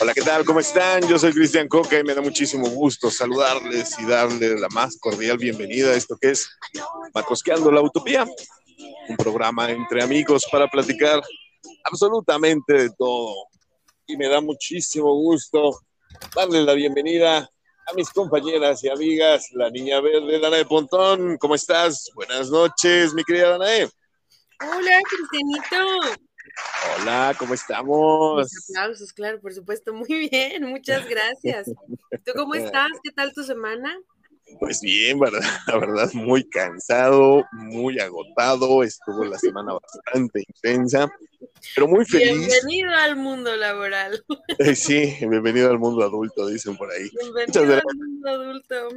Hola, ¿qué tal? ¿Cómo están? Yo soy Cristian Coca y me da muchísimo gusto saludarles y darles la más cordial bienvenida a esto que es Matrosqueando la Utopía, un programa entre amigos para platicar absolutamente de todo. Y me da muchísimo gusto darle la bienvenida a mis compañeras y amigas, la niña verde, Danae Pontón. ¿Cómo estás? Buenas noches, mi querida Danae. Hola, Cristianito. Hola, ¿cómo estamos? Mis aplausos, claro, por supuesto. Muy bien, muchas gracias. ¿Tú cómo estás? ¿Qué tal tu semana? Pues bien, ¿verdad? la verdad, muy cansado, muy agotado. Estuvo la semana bastante intensa, pero muy feliz. Bienvenido al mundo laboral. Eh, sí, bienvenido al mundo adulto, dicen por ahí. Bienvenido al mundo adulto.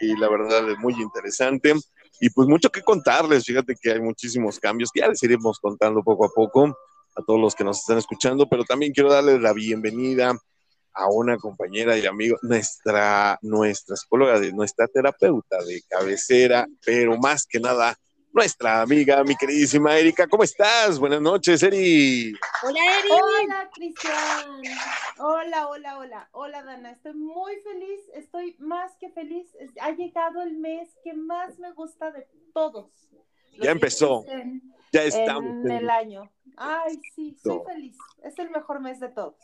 Y la verdad es muy interesante. Y pues mucho que contarles. Fíjate que hay muchísimos cambios que ya les iremos contando poco a poco a todos los que nos están escuchando, pero también quiero darles la bienvenida a una compañera y amigo, nuestra, nuestra psicóloga, de, nuestra terapeuta de cabecera, pero más que nada, nuestra amiga, mi queridísima Erika. ¿Cómo estás? Buenas noches, Eri. Hola, Eri. Hola, Cristian. Hola, hola, hola. Hola, Dana. Estoy muy feliz, estoy más que feliz. Ha llegado el mes que más me gusta de todos. Ya empezó. En, ya estamos. En el año. Ay, sí, soy feliz. Es el mejor mes de todos.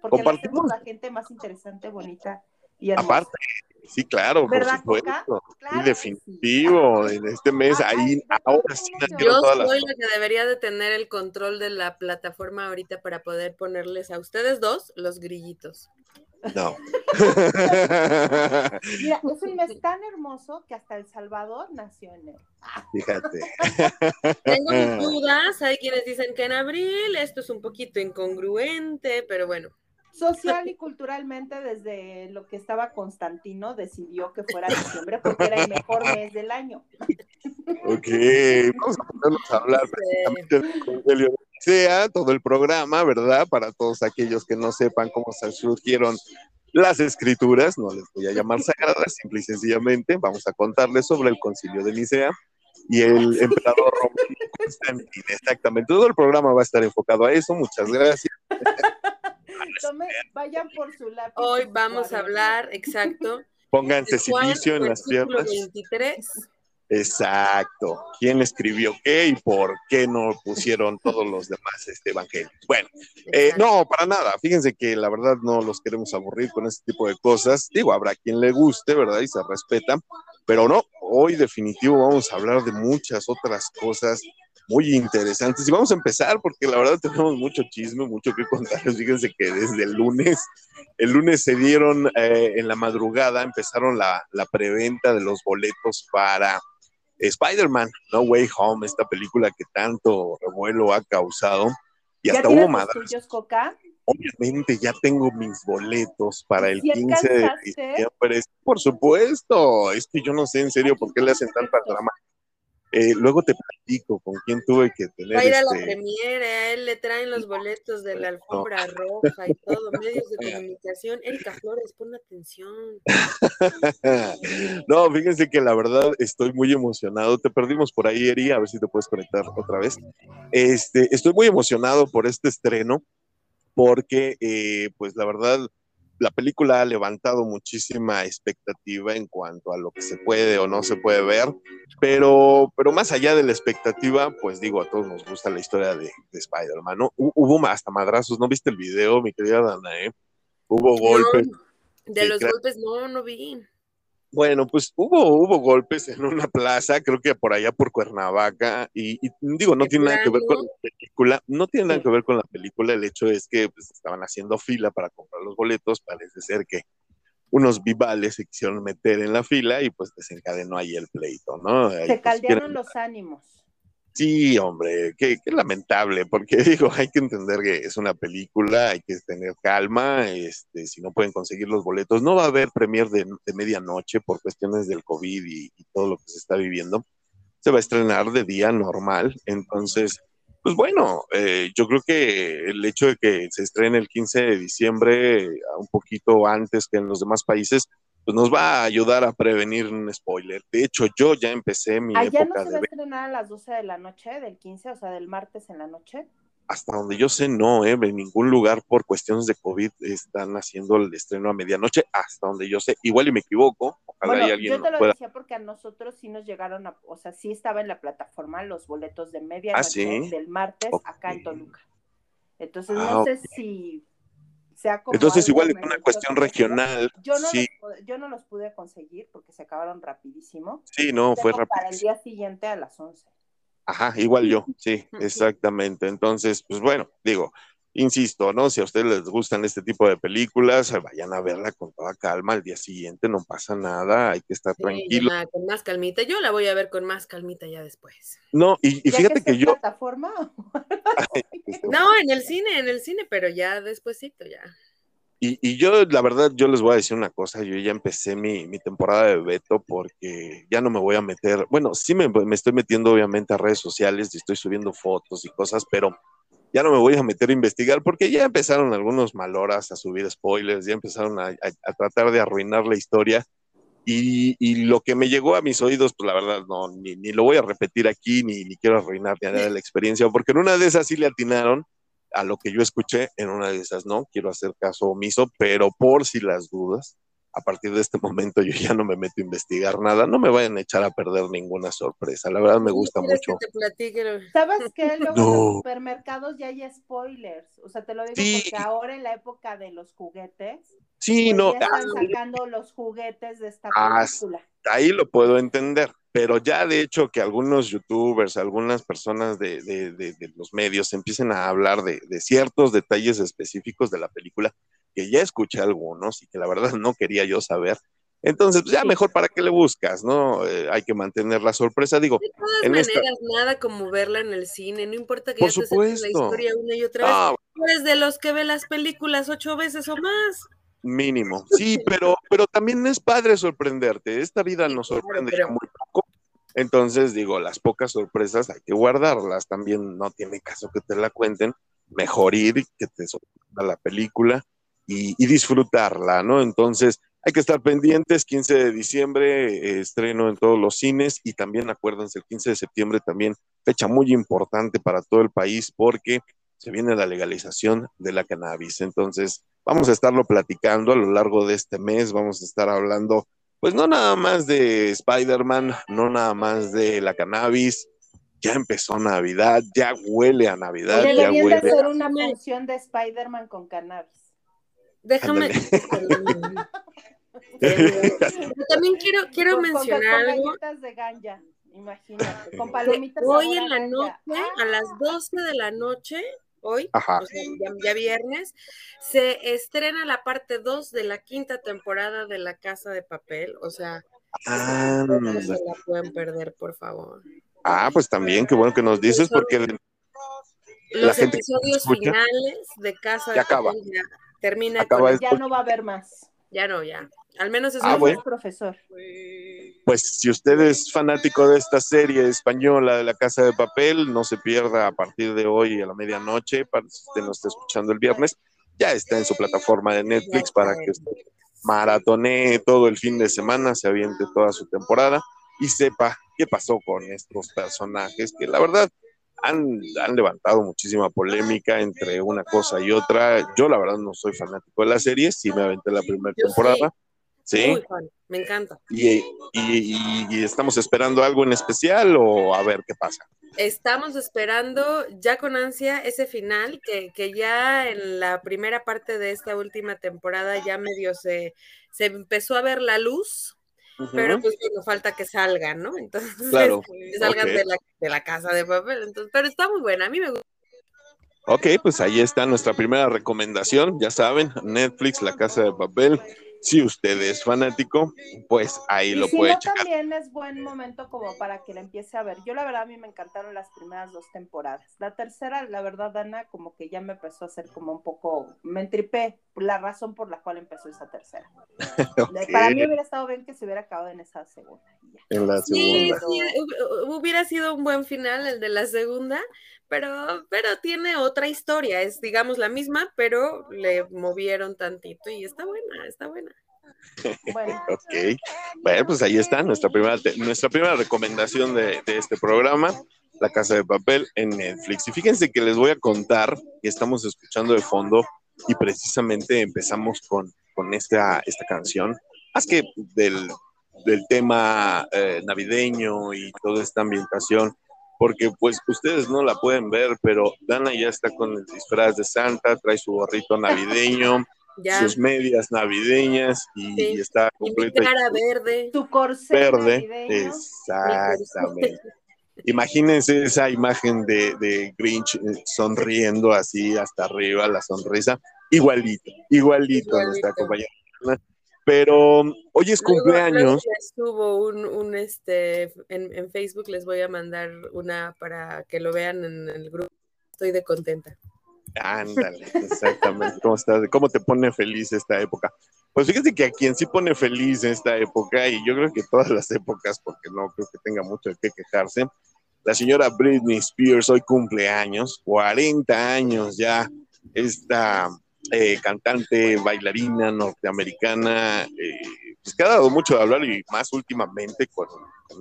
Porque hacemos la gente más interesante, bonita y hermosa. Aparte, sí, claro, por supuesto. Claro, definitivo, sí. en este mes, ahí, ahora sí Yo soy las la que debería de tener el control de la plataforma ahorita para poder ponerles a ustedes dos los grillitos. No. Mira, es un mes tan hermoso que hasta El Salvador nació en él. Fíjate. Tengo mis dudas, hay quienes dicen que en abril, esto es un poquito incongruente, pero bueno. Social y culturalmente, desde lo que estaba Constantino, decidió que fuera diciembre porque era el mejor mes del año. Ok, vamos a ponernos a hablar precisamente del Evangelio de sea todo el programa, ¿verdad? Para todos aquellos que no sepan cómo se surgieron las escrituras, no les voy a llamar sagradas, simple y sencillamente vamos a contarles sobre el concilio de Nicea y el emperador romano Constantino. Exactamente, todo el programa va a estar enfocado a eso, muchas gracias. Tome, vayan por su lápiz. Hoy vamos a hablar, exacto. Pónganse silicio en las piernas. 23. Exacto. ¿Quién escribió qué y por qué no pusieron todos los demás este evangelio? Bueno, eh, no, para nada. Fíjense que la verdad no los queremos aburrir con este tipo de cosas. Digo, habrá quien le guste, ¿verdad? Y se respeta, pero no. Hoy definitivo vamos a hablar de muchas otras cosas muy interesantes. Y vamos a empezar porque la verdad tenemos mucho chisme, mucho que contarles. Fíjense que desde el lunes, el lunes se dieron eh, en la madrugada, empezaron la, la preventa de los boletos para Spider-Man, No Way Home, esta película que tanto revuelo ha causado. Y hasta hubo madres. Coca? Obviamente ya tengo mis boletos para el 15 de diciembre. Por supuesto, es que yo no sé en serio por qué le hacen tanta drama. Eh, luego te platico con quién tuve que tener. Va a ir a este... la premiere, a él le traen los boletos de la alfombra no. roja y todo, medios de comunicación. Erika Flores, pon atención. no, fíjense que la verdad estoy muy emocionado. Te perdimos por ahí, Eri, a ver si te puedes conectar otra vez. Este, estoy muy emocionado por este estreno, porque, eh, pues la verdad, la película ha levantado muchísima expectativa en cuanto a lo que se puede o no se puede ver, pero, pero más allá de la expectativa, pues digo, a todos nos gusta la historia de, de Spider-Man, ¿no? Hubo hasta madrazos, ¿no viste el video, mi querida Dana? Eh? Hubo golpes. No, de los golpes no, no vi. Bueno, pues hubo, hubo golpes en una plaza, creo que por allá por Cuernavaca, y, y digo, no tiene nada que ver con la película, no tiene nada que ver con la película, el hecho es que pues, estaban haciendo fila para comprar los boletos, parece ser que unos vivales se quisieron meter en la fila y pues desencadenó ahí el pleito, ¿no? Se ahí, caldearon pues, los ánimos. Sí, hombre, qué, qué, lamentable, porque digo, hay que entender que es una película, hay que tener calma, este, si no pueden conseguir los boletos, no va a haber premier de, de medianoche por cuestiones del COVID y, todo lo que se está viviendo, se va a estrenar de día normal, entonces, pues bueno, eh, yo creo que el hecho de que se estrene el 15 de diciembre, un poquito antes que en los demás países, pues nos va a ayudar a prevenir un spoiler. De hecho, yo ya empecé mi ¿Allá época no se de va a ver. estrenar a las 12 de la noche del 15, o sea, del martes en la noche? Hasta donde yo sé, no, ¿eh? en ningún lugar por cuestiones de COVID están haciendo el estreno a medianoche, hasta donde yo sé. Igual y me equivoco, ojalá Bueno, alguien yo te lo pueda. decía porque a nosotros sí nos llegaron a, o sea, sí estaba en la plataforma los boletos de medianoche Ah, ¿sí? del martes acá en Toluca. Entonces Ah, no sé si sea como Entonces, igual en una cuestión regional, Yo no, sí, los, pude- yo no los pude conseguir porque se acabaron rapidísimo. sí, no, fue rápido. para el día siguiente a las 11. Ajá, igual yo, sí, exactamente. Entonces, pues bueno, digo, insisto, ¿no? Si a ustedes les gustan este tipo de películas, eh, vayan a verla con toda calma al día siguiente, no pasa nada, hay que estar Sí, tranquilo. ya, con más calmita. Yo la voy a ver con más calmita ya después. No, y, y Ya fíjate está que en yo, plataforma? No, en el cine, en el cine, pero ya despuésito ya. y, y yo, la verdad, yo les voy a decir una cosa, yo ya empecé mi, mi temporada de Beto porque ya no me voy a meter, bueno, sí me, me estoy metiendo obviamente a redes sociales y estoy subiendo fotos y cosas, pero ya no me voy a meter a investigar porque ya empezaron algunos maloras a subir spoilers, ya empezaron a, tratar de arruinar la historia. Y, lo que me llegó a mis oídos, pues la verdad, no, ni, lo voy a repetir aquí, ni, quiero arruinar nada de la experiencia, porque en una de esas sí le atinaron a lo que yo escuché, en una de esas no, quiero hacer caso omiso, pero por si las dudas, a partir de este momento yo ya no me meto a investigar nada, no me vayan a echar a perder ninguna sorpresa, la verdad me gusta ¿Quieres mucho. que te platique lo- ¿Sabes qué? Luego en los supermercados ya hay spoilers. O sea, te lo digo Sí. porque ahora en la época de los juguetes, Sí, pues no, ya están ah, sacando los juguetes de esta Ah, película. ahí lo puedo entender, pero ya de hecho que algunos youtubers, algunas personas de, de- de- de los medios empiecen a hablar de, de ciertos detalles específicos de la película, que ya escuché algunos y que la verdad no quería yo saber. Entonces, pues, ya mejor para qué le buscas, ¿no? Eh, hay que mantener la sorpresa. Digo, De todas En maneras, esta- nada como verla en el cine, no importa que Por ya te la historia una y otra vez. ah, Tú eres de los que ve las películas ocho veces o más. mínimo. Sí, pero, pero también es padre sorprenderte. Esta vida nos sorprende pero- ya muy poco. Entonces, digo, las pocas sorpresas hay que guardarlas. También no tiene caso que te la cuenten. Mejor ir y que te sorprenda la película y, y disfrutarla, ¿no? Entonces, hay que estar pendientes. 15 de diciembre, eh, estreno en todos los cines y también acuérdense, el 15 de septiembre también, fecha muy importante para todo el país porque se viene la legalización de la cannabis. Entonces, vamos a estarlo platicando a lo largo de este mes. Vamos a estar hablando, pues no nada más de Spider-Man, no nada más de la cannabis. Ya empezó Navidad, ya huele a Navidad, ya Deberían de huele. hacer una función de Spider-Man con cannabis. Déjame. También quiero, quiero Con- con- mencionar con algo. galletas de ganja, imagínate, con palomitas Hoy en la ganja. noche, a las 12 de la noche, hoy, Ajá. o sea, ya, ya viernes, se estrena la parte 2 de la quinta temporada de La Casa de Papel. O sea, Ah, no se la pueden perder, por favor. ah, pues también, qué bueno que nos dices, porque La Los gente episodios escucha, finales de Casa de. Papel ya termina Acaba con. Ya no va a haber más. Ya no, ya. Al menos eso Ah, es bueno. profesor. pues si usted es fanático de esta serie española de la Casa de Papel, no se pierda a partir de hoy a la medianoche, para si usted no está escuchando el viernes, ya está en su plataforma de Netflix para que usted maratonee todo el fin de semana, se aviente toda su temporada y sepa qué pasó con estos personajes que la verdad han, han levantado muchísima polémica entre una cosa y otra. Yo la verdad no soy fanático de la serie, sí me aventé la primera temporada. Sí. me encanta. Y, y- y- y estamos esperando algo en especial o a ver qué pasa. Estamos esperando ya con ansia ese final, que, que ya en la primera parte de esta última temporada ya medio se, se empezó a ver la luz, pero pues bueno, falta que salgan, ¿no? Entonces, Claro, que salgan de, la, de la casa de papel. Entonces, pero está muy buena, a mí me gusta. Ok, pues ahí está nuestra primera recomendación. Ya saben, Netflix, La Casa de Papel. Si usted es fanático, pues ahí Y lo si puede no, checar. también es buen momento como para que la empiece a ver. Yo la verdad a mí me encantaron las primeras dos temporadas. La tercera, la verdad, Ana, como que ya me empezó a hacer como un poco, me entripé la razón por la cual empezó esa tercera. Para mí hubiera estado bien que se hubiera acabado en esa segunda. en la Sí, segunda. sí, hu- hubiera sido un buen final el de la segunda, pero, pero tiene otra historia, es digamos la misma, pero le movieron tantito y está buena, está buena. Bueno. ok. Bueno, pues ahí está nuestra primera, nuestra primera recomendación de, de, este programa, La Casa de Papel en Netflix. Y fíjense que les voy a contar que estamos escuchando de fondo y precisamente empezamos con, con esta, esta canción. Más que del, del tema eh, navideño y toda esta ambientación, porque pues ustedes no la pueden ver, pero Dana ya está con el disfraz de Santa, trae su gorrito navideño, sus medias navideñas y, está completa. cara verde. Tu corsé verde. Exactamente. Imagínense esa imagen de, de, Grinch eh, sonriendo así hasta arriba, la sonrisa. Igualito, igualito, igualito. nuestra compañera pero hoy es cumpleaños. Estuvo un, un este, en, en, Facebook les voy a mandar una para que lo vean en el grupo. Estoy de contenta. Ándale, exactamente. ¿Cómo, estás? ¿Cómo te pone feliz esta época? Pues fíjate que a quien sí pone feliz esta época, y yo creo que todas las épocas, porque no creo que tenga mucho de qué quejarse, la señora Britney Spears hoy cumpleaños, 40 años ya, esta eh, cantante, bailarina norteamericana, eh, pues que ha dado mucho de hablar y más últimamente con,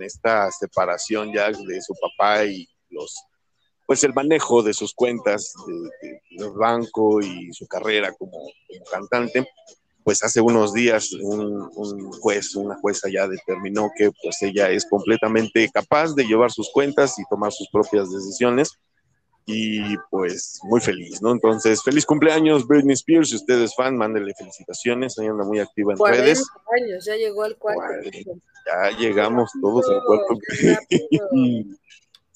esta separación ya de su papá y los, pues el manejo de sus cuentas del banco y su carrera como, cantante, pues hace unos días un, un, juez, una jueza ya determinó que pues ella es completamente capaz de llevar sus cuentas y tomar sus propias decisiones y pues muy feliz, ¿no? Entonces, feliz cumpleaños Britney Spears, si usted es fan, mándele felicitaciones, ella anda muy activa en redes. años, ya llegó al cuarto. Ya llegamos todos al cuarto.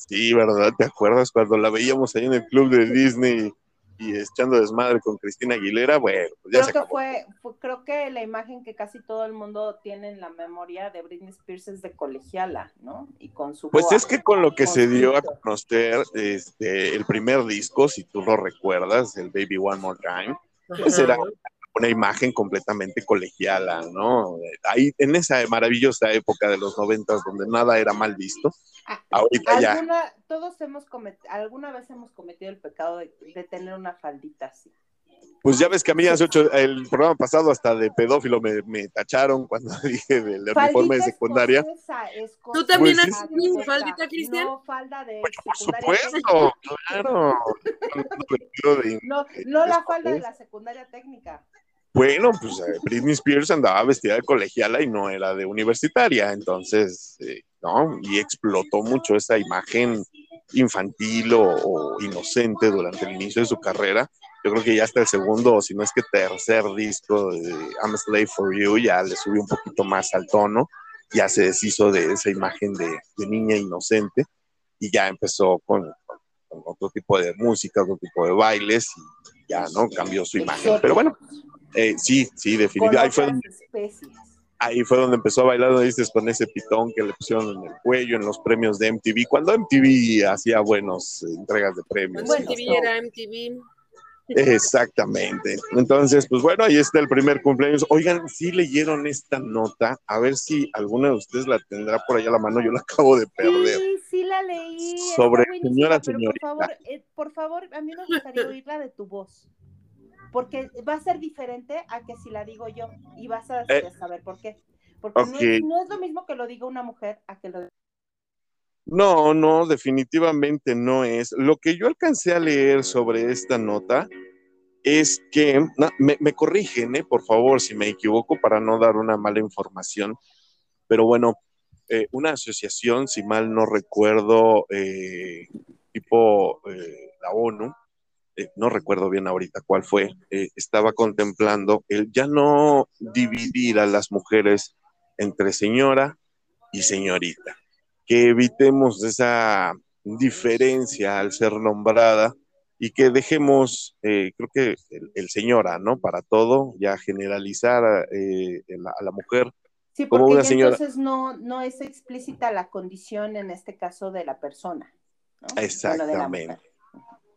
sí, ¿verdad? ¿Te acuerdas cuando la veíamos ahí en el club de Disney? y echando desmadre con Cristina Aguilera, bueno, pues ya creo se que fue, creo que la imagen que casi todo el mundo tiene en la memoria de Britney Spears es de colegiala, ¿no? Y con su Pues es que con lo que se dio a conocer este el primer disco, si tú lo recuerdas, el Baby One More Time, pues era una imagen completamente colegiala, ¿no? Ahí en esa maravillosa época de los noventas donde nada era mal visto. Ah, ahorita ya. Todos hemos cometido, alguna vez hemos cometido el pecado de, tener una faldita así. Pues ya ves que a mí hace ocho, el programa pasado hasta de pedófilo me, me tacharon cuando dije del uniforme de secundaria. ¿Tú también pues has tenido faldita, Cristian? No, falda de pues Por supuesto, claro. no, no la falda de la secundaria técnica. Bueno, pues eh, Britney Spears andaba vestida de colegiala y no era de universitaria, entonces, eh, ¿no? Y explotó mucho esa imagen infantil o, inocente durante el inicio de su carrera. Yo creo que ya hasta el segundo, o si no es que tercer disco de I'm a Slave for You, ya le subió un poquito más al tono, ya se deshizo de esa imagen de, niña inocente y ya empezó con, con, otro tipo de música, otro tipo de bailes y ya, ¿no? Cambió su imagen. Pero bueno, eh, sí, sí, definitivamente. Ahí fue, donde, ahí fue donde empezó a bailar, dices, con ese pitón que le pusieron en el cuello en los premios de MTV, cuando MTV hacía buenas entregas de premios. MTV era MTV. Exactamente. Entonces, pues bueno, ahí está el primer cumpleaños. Oigan, si leyeron esta nota, a ver si alguna de ustedes la tendrá por allá a la mano, yo la acabo de perder. Sí, sí la leí. Sobre señora, señorita. Por favor, eh, por favor, a mí me gustaría oírla de tu voz porque va a ser diferente a que si la digo yo y vas a eh, saber por qué. Porque no, es, lo mismo que lo diga una mujer a que lo diga. No, no, definitivamente no es. Lo que yo alcancé a leer sobre esta nota es que, me, corrigen, ¿eh? por favor, si me equivoco, para no dar una mala información, pero bueno, eh, una asociación, si mal no recuerdo, tipo la ONU, eh, no recuerdo bien ahorita cuál fue, eh, estaba contemplando el ya no dividir a las mujeres entre señora y señorita, que evitemos esa diferencia al ser nombrada y que dejemos, eh, creo que el, señora, ¿no? Para todo, ya generalizar a, la, mujer. Sí, porque como una señora. entonces no, no es explícita la condición en este caso de la persona. Exactamente.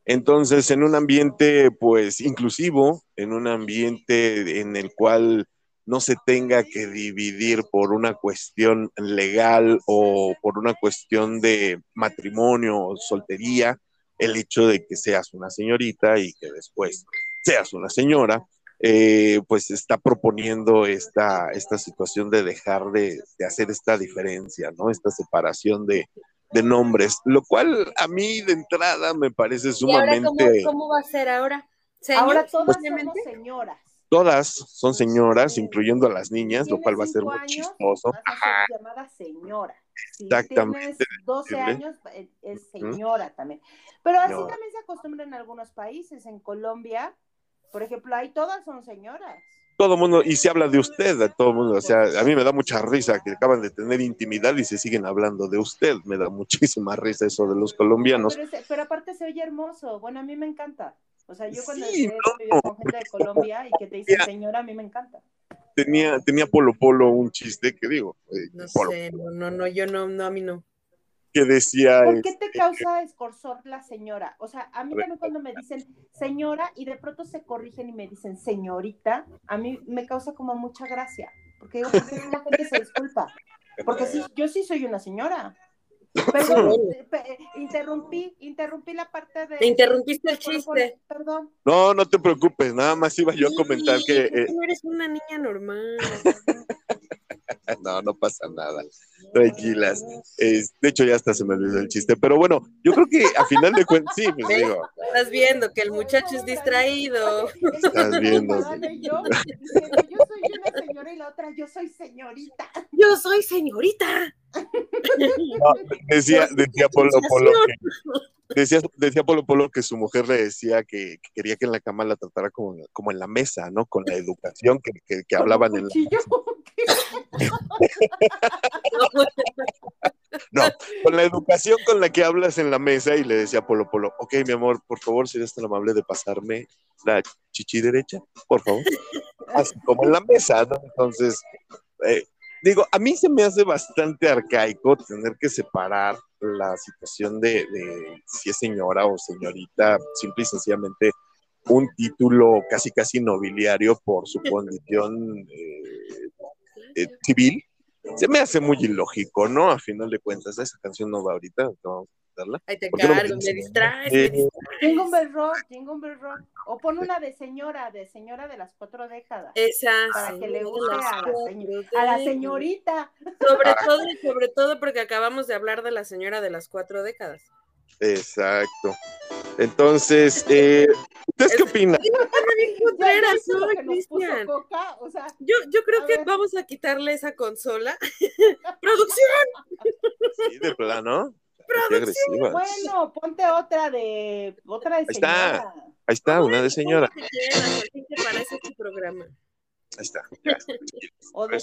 Entonces, en un ambiente, pues, inclusivo, en un ambiente en el cual no se tenga que dividir por una cuestión legal o por una cuestión de matrimonio o soltería, el hecho de que seas una señorita y que después seas una señora, eh, pues está proponiendo esta, esta situación de dejar de, hacer esta diferencia, ¿no? Esta separación de, nombres, lo cual a mí de entrada me parece sumamente... cómo, va a ser ahora? Ahora todas somos señoras. Todas son señoras, incluyendo a las niñas, lo cual va a ser muy chistoso. llamada señora. Exactamente. tienes 12 años, eh, es señora también. Pero así también se acostumbra en algunos países. En Colombia, por ejemplo, ahí todas son señoras. Todo mundo, y se habla de usted, a todo mundo, o sea, a mí me da mucha risa que acaban de tener intimidad y se siguen hablando de usted, me da muchísima risa eso de los colombianos. Pero, aparte se oye hermoso, bueno, a mí me encanta. O sea, yo cuando sí, no, con gente de Colombia y que te dicen señora, a mí me encanta. Tenía, tenía Polo Polo un chiste que digo. Eh, no sé, no, no, yo no, no, a mí no que decía. ¿Por qué te este, causa escorsor la señora? O sea, a mí también cuando me dicen señora y de pronto se corrigen y me dicen señorita, a mí me causa como mucha gracia. Porque digo, la gente se disculpa. Porque sí, yo sí soy una señora. Perdón, eh, interrumpí, interrumpí la parte de. Te interrumpiste el chiste. Perdón. No, no te preocupes, nada más iba yo a comentar que. Eh... eres una niña normal. no, no pasa nada. Tranquilas. de hecho, ya hasta se me olvidó el chiste. Pero bueno, yo creo que a final de cuentas, sí, pues digo. Estás viendo que el muchacho es distraído. Estás viendo. Yo, yo soy una señora y la otra, yo soy señorita. Yo soy señorita. decía, decía Polo Polo que, decía, decía Polo Polo que su mujer le decía que, quería que en la cama la tratara como, como en la mesa, ¿no? Con la educación que, que, que hablaban en la no, con la educación con la que hablas en la mesa y le decía Polo Polo, ok, mi amor, por favor, eres tan amable de pasarme la chichi derecha, por favor. Así como en la mesa, ¿no? Entonces, eh, digo, a mí se me hace bastante arcaico tener que separar la situación de, si es señora o señorita, simple y sencillamente un título casi casi nobiliario por su condición eh, eh, civil, se me hace muy ilógico, ¿no? A final de cuentas, esa canción no va ahorita, vamos a darla. Ahí te cargo, me distraes, me distraes. Jingle Rock, Jingle Rock. O pon una de señora, de señora de las cuatro décadas. Esa, Para que le guste a la, a la, señorita. Sobre todo, sobre todo porque acabamos de hablar de la señora de las cuatro décadas. Exacto. Entonces, eh, ¿ustedes qué opinan? yo, yo creo que vamos a quitarle esa consola. ¡Producción! Sí, de plano. ¡Producción! Bueno, ponte otra de otra de señora. Ahí está, Ahí está una de señora. ese programa. Ahí está. o de.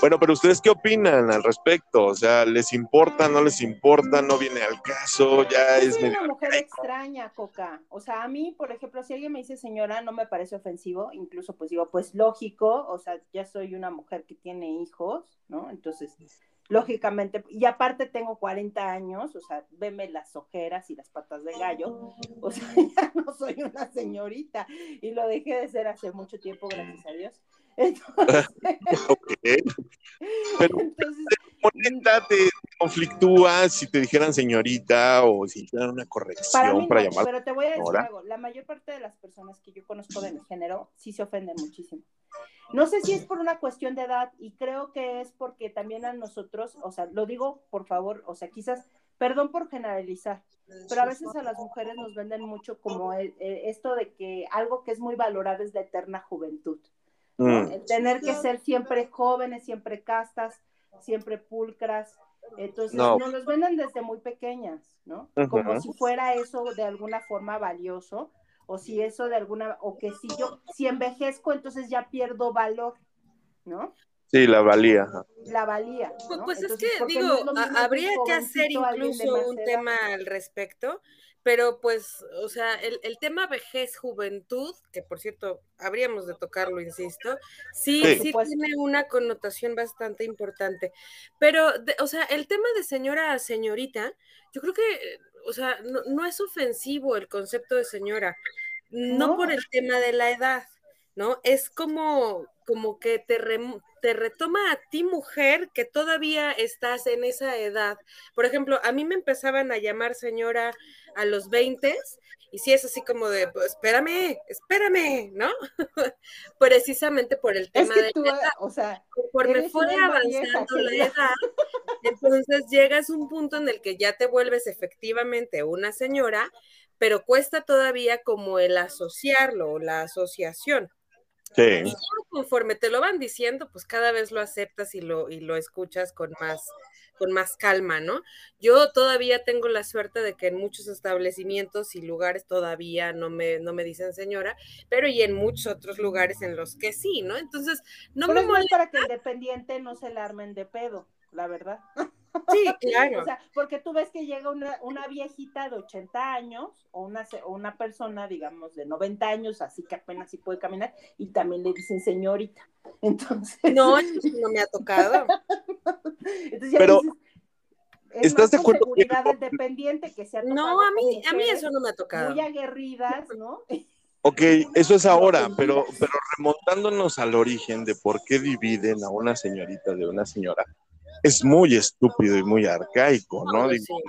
Bueno, pero ustedes qué opinan al respecto? O sea, ¿les importa, no les importa, no viene al caso? Ya es medio... una mujer extraña, Coca. O sea, a mí, por ejemplo, si alguien me dice señora, no me parece ofensivo, incluso pues digo, pues lógico, o sea, ya soy una mujer que tiene hijos, ¿no? Entonces, lógicamente, y aparte tengo 40 años, o sea, veme las ojeras y las patas de gallo, o sea, ya no soy una señorita y lo dejé de ser hace mucho tiempo, gracias a Dios. Entonces, Pero, te conflictúa si te dijeran señorita o si hicieran una corrección para, llamar. Pero te voy a decir algo, la mayor parte de las personas que yo conozco de mi género sí se ofenden muchísimo. No sé si es por una cuestión de edad y creo que es porque también a nosotros, o sea, lo digo por favor, o sea, quizás, perdón por generalizar, pero a veces a las mujeres nos venden mucho como esto de que algo que es muy valorado es la eterna juventud. Mm. El tener que ser siempre jóvenes, siempre castas, siempre pulcras. Entonces, nos los venden desde muy pequeñas, ¿no? Como si fuera eso de alguna forma valioso o si eso de alguna, o que si yo, si envejezco, entonces ya pierdo valor, ¿no? Sí, la valía. La valía. ¿no? Pues es que, digo, habría que hacer incluso un tema al respecto, pero pues, o sea, el, el, tema vejez, juventud, que por cierto, habríamos de tocarlo, insisto, sí, sí, tiene una connotación bastante importante. Pero, o sea, el tema de señora a señorita, yo creo que o sea, no, es ofensivo el concepto de señora, no, por el tema de la edad, ¿no? Es como, como que te, te retoma a ti, mujer, que todavía estás en esa edad. Por ejemplo, a mí me empezaban a llamar señora a los 20 Y sí es así como de, pues, espérame, espérame, ¿no? Precisamente por el tema es que de tú, la edad. o sea, Conforme fue avanzando la edad, entonces llegas a un punto en el que ya te vuelves efectivamente una señora, pero cuesta todavía como el asociarlo, o la asociación. Y Sí. conforme te lo van diciendo, pues cada vez lo aceptas y lo, y lo escuchas con más, con más calma, ¿no? Yo todavía tengo la suerte de que en muchos establecimientos y lugares todavía no me, no me dicen señora, pero y en muchos otros lugares en los que sí, ¿no? Entonces, no Pero me es molesta. para que el dependiente no se la armen de pedo, la verdad. Sí, claro. O sea, porque tú ves que llega una, una viejita de 80 años o una, una persona, digamos, de 90 años, así que apenas sí puede caminar, y también le dicen señorita. Entonces, No, no me ha tocado. entonces ya Pero, dices, es ¿estás más de acuerdo seguridad del dependiente que se ha No, tocado a mí, a mí eso no me ha tocado. Muy aguerridas, ¿no? Ok, eso es ahora, pero, pero remontándonos al origen de por qué dividen a una señorita de una señora, es muy estúpido y muy arcaico, ¿no? No, Digo,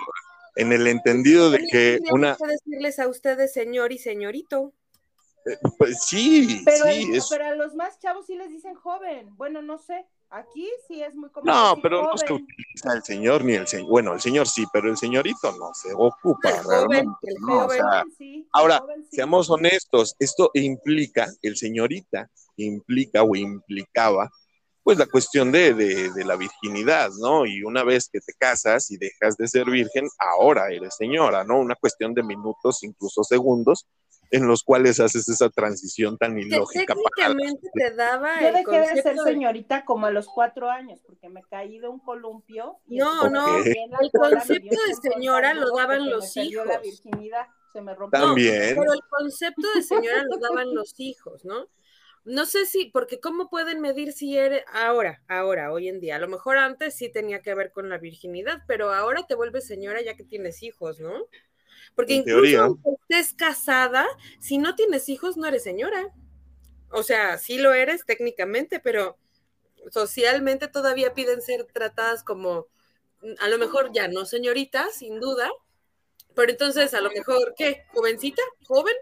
en el entendido de que una, decirles a ustedes señor y señorito. pues sí, Pero, sí, el- es, pero a los más chavos sí les dicen joven. Bueno, no sé. Aquí sí es muy común. no, decir pero no se joven. utiliza el señor ni el señor, bueno, el señor sí, pero el señorito no se ocupa El joven, realmente, el ¿no? O joven. sea, sí, ahora, joven sí. Seamos honestos, esto implica, el señorita implica o implicaba, pues la cuestión de, de- de la virginidad, ¿no? Y una vez que te casas y dejas de ser virgen, ahora eres señora, ¿no? Una cuestión de minutos, incluso segundos, en los cuales haces esa transición tan Que ilógica para... técnicamente te daba Yo el dejé de ser concepto de- señorita como a los cuatro años, porque me caí de un columpio. y No, entonces no, el concepto de señora lo daban los me perdió la hijos. virginidad, se me rompió. También. Pero el concepto de señora lo daban los hijos, ¿no? No sé si, porque ¿cómo pueden medir si eres ahora, ahora, hoy en día? A lo mejor antes sí tenía que ver con la virginidad, pero ahora te vuelves señora ya que tienes hijos, ¿no? Porque En incluso teoría. aunque estés casada, si no tienes hijos, no eres señora. O sea, sí lo eres técnicamente, pero socialmente todavía piden ser tratadas como, a lo mejor ya no señorita, sin duda, pero entonces a lo mejor, ¿qué? ¿Jovencita? ¿Joven?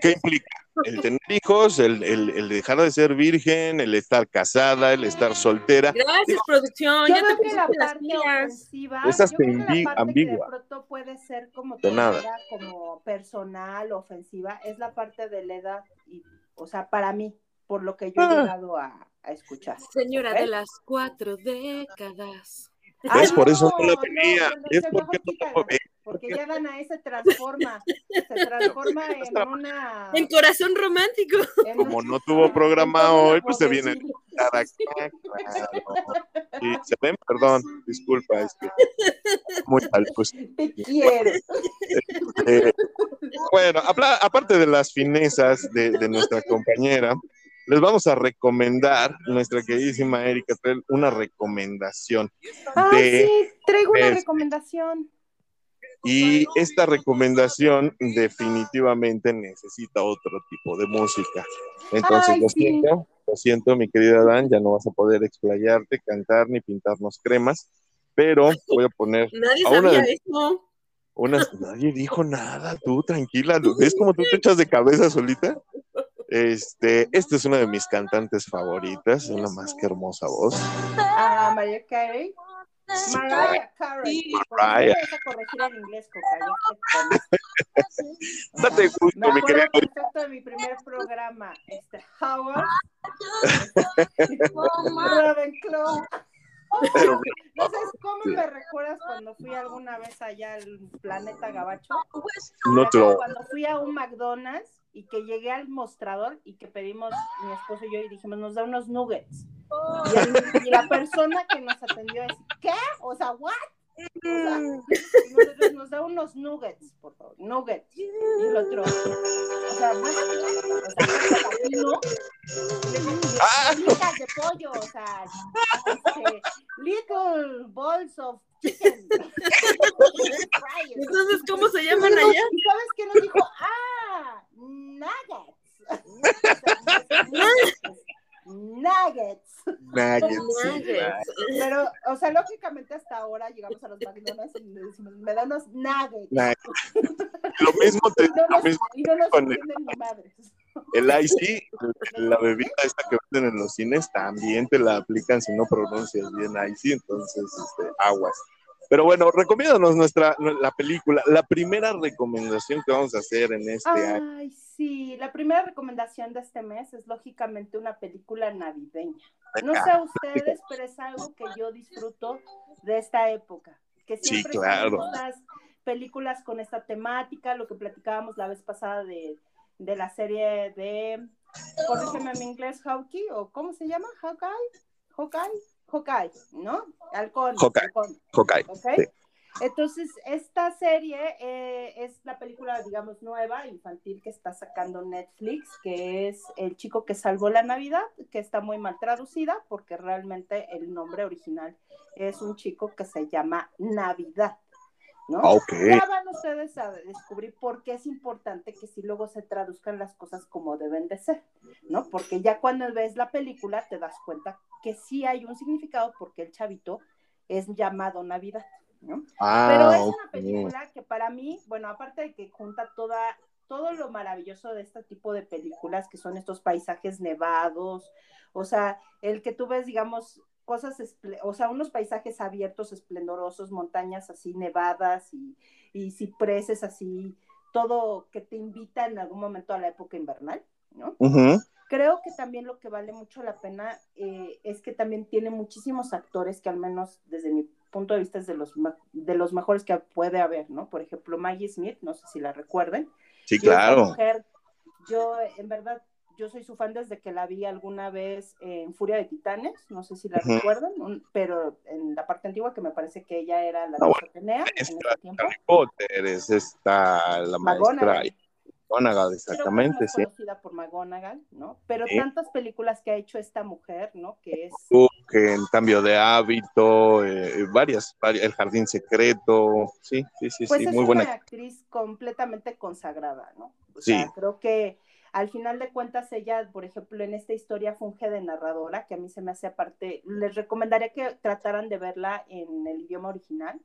¿qué implica? El tener hijos, el, el- el dejar de ser virgen, el estar casada, el estar soltera. Gracias, producción. Yo ya te veo que la parte ofensiva, Es yo hasta creo que ambi- la parte ambigua. que de pronto puede ser como De nada. como personal, ofensiva, es la parte de la edad, y, o sea, para mí, por lo que yo he Ah. llegado a, a escuchar. Señora de las cuatro décadas. ¿Ves? Por eso no la tenía. no, Es porque no. Porque ya Danae se transforma, se transforma en una... En corazón romántico. en Como un- no tuvo programa hoy, pues se viene a acá. Y se ven, perdón, disculpa, es que muy mal, pues. Te quiero. Eh, bueno, aparte de las finezas de, de nuestra compañera, les vamos a recomendar, nuestra queridísima Erika, trae una recomendación. Ay, de- sí, traigo una es- recomendación. Y esta recomendación definitivamente necesita otro tipo de música. Entonces, Ay, lo sí. siento, lo siento, mi querida Dan, ya no vas a poder explayarte, cantar ni pintarnos cremas, pero voy a poner Nadie A una sabía de- eso. unas. Nadie dijo nada, tú tranquila, ¿ves cómo tú te echas de cabeza solita? Este, esta es una de mis cantantes favoritas, una más que hermosa voz. A Mariah Carey. Sí, Mariah Carey. Mariah. Porque a corregir en inglés, Coca. Date gusto, Me mi acuerdo querida. perfecto de mi primer programa, este Howard, Ravenclaw. Pero, ¿No sabes cómo me recuerdas cuando fui alguna vez allá al planeta Gabacho? no te lo. Cuando fui a un McDonald's y que llegué al mostrador y que pedimos mi esposo y yo y dijimos, nos da unos nuggets. Y, el- y la persona que nos atendió es, ¿qué? O sea, ¿what? Nosotros nos da unos nuggets, por favor, nuggets. Y el otro, o sea, ¿what? O sea. Ah. Bolitas de pollo, o sea, este, little balls of chicken. Entonces, ¿cómo se llaman allá? ¿Y sabes qué nos dijo? Ah, nuggets. O sea, nuggets. Nuggets. Nuggets. Pero, o sea, lógicamente hasta ahora llegamos a los McDonald's y le decimos, me da unos nuggets. Lo mismo te no lo nos, mismo y no nos con el- entienden ni madres. El IC, la bebida esta que venden en los cines, también te la aplican si no pronuncias bien IC, entonces este, aguas. Pero bueno, recomiéndanos nuestra la película, la primera recomendación que vamos a hacer en este año. Ay, sí, la primera recomendación de este mes es lógicamente una película navideña. No sé a ustedes, pero es algo que yo disfruto de esta época. Que Sí, siempre claro. son estas películas con esta temática, lo que platicábamos la vez pasada de, de la serie de, corrígeme mi inglés, Hawkeye, o ¿cómo se llama? Hawkeye, Hawkeye, Hawkeye, ¿no? Halcón. Hawkeye. halcón. Hawkeye. ¿ok? Sí. Entonces, esta serie eh, es la película, digamos, nueva, infantil, que está sacando Netflix, que es El chico que salvó la Navidad, que está muy mal traducida, porque realmente el nombre original es un chico que se llama Navidad, ¿no? Ah, Ok. Ya van ustedes a descubrir por qué es importante que si luego se traduzcan las cosas como deben de ser, ¿no? Porque ya cuando ves la película te das cuenta que sí hay un significado porque el chavito es llamado Navidad, ¿no? Pero Ah, es ok. una película que para mí, bueno, aparte de que junta toda, todo lo maravilloso de este tipo de películas, que son estos paisajes nevados, o sea, el que tú ves, digamos, cosas, o sea, unos paisajes abiertos, esplendorosos, montañas así nevadas y, y cipreses así, todo que te invita en algún momento a la época invernal, ¿no? Creo que también lo que vale mucho la pena eh, es que también tiene muchísimos actores que al menos desde mi punto de vista es de los, de los mejores que puede haber, ¿no? Por ejemplo, Maggie Smith, no sé si la recuerden. Sí, Y esta claro. mujer, yo en verdad, yo soy su fan desde que la vi alguna vez en Furia de Titanes, no sé si la recuerdan, un- pero en la parte antigua que me parece que ella era la Ah, de. Atenea en ese tiempo. Harry Potter, es esta la maestra McGonagall. Es exactamente, sí. conocida por McGonagall, ¿no? Pero Sí. tantas películas que ha hecho esta mujer, ¿no? Que es que en cambio de hábito, eh, varias, varias, el jardín secreto, sí, sí, sí, Pues sí, es muy una buena. actriz completamente consagrada, ¿no? O Sí. sea, creo que al final de cuentas ella, por ejemplo, en esta historia funge de narradora, que a mí se me hace aparte, les recomendaría que trataran de verla en el idioma original.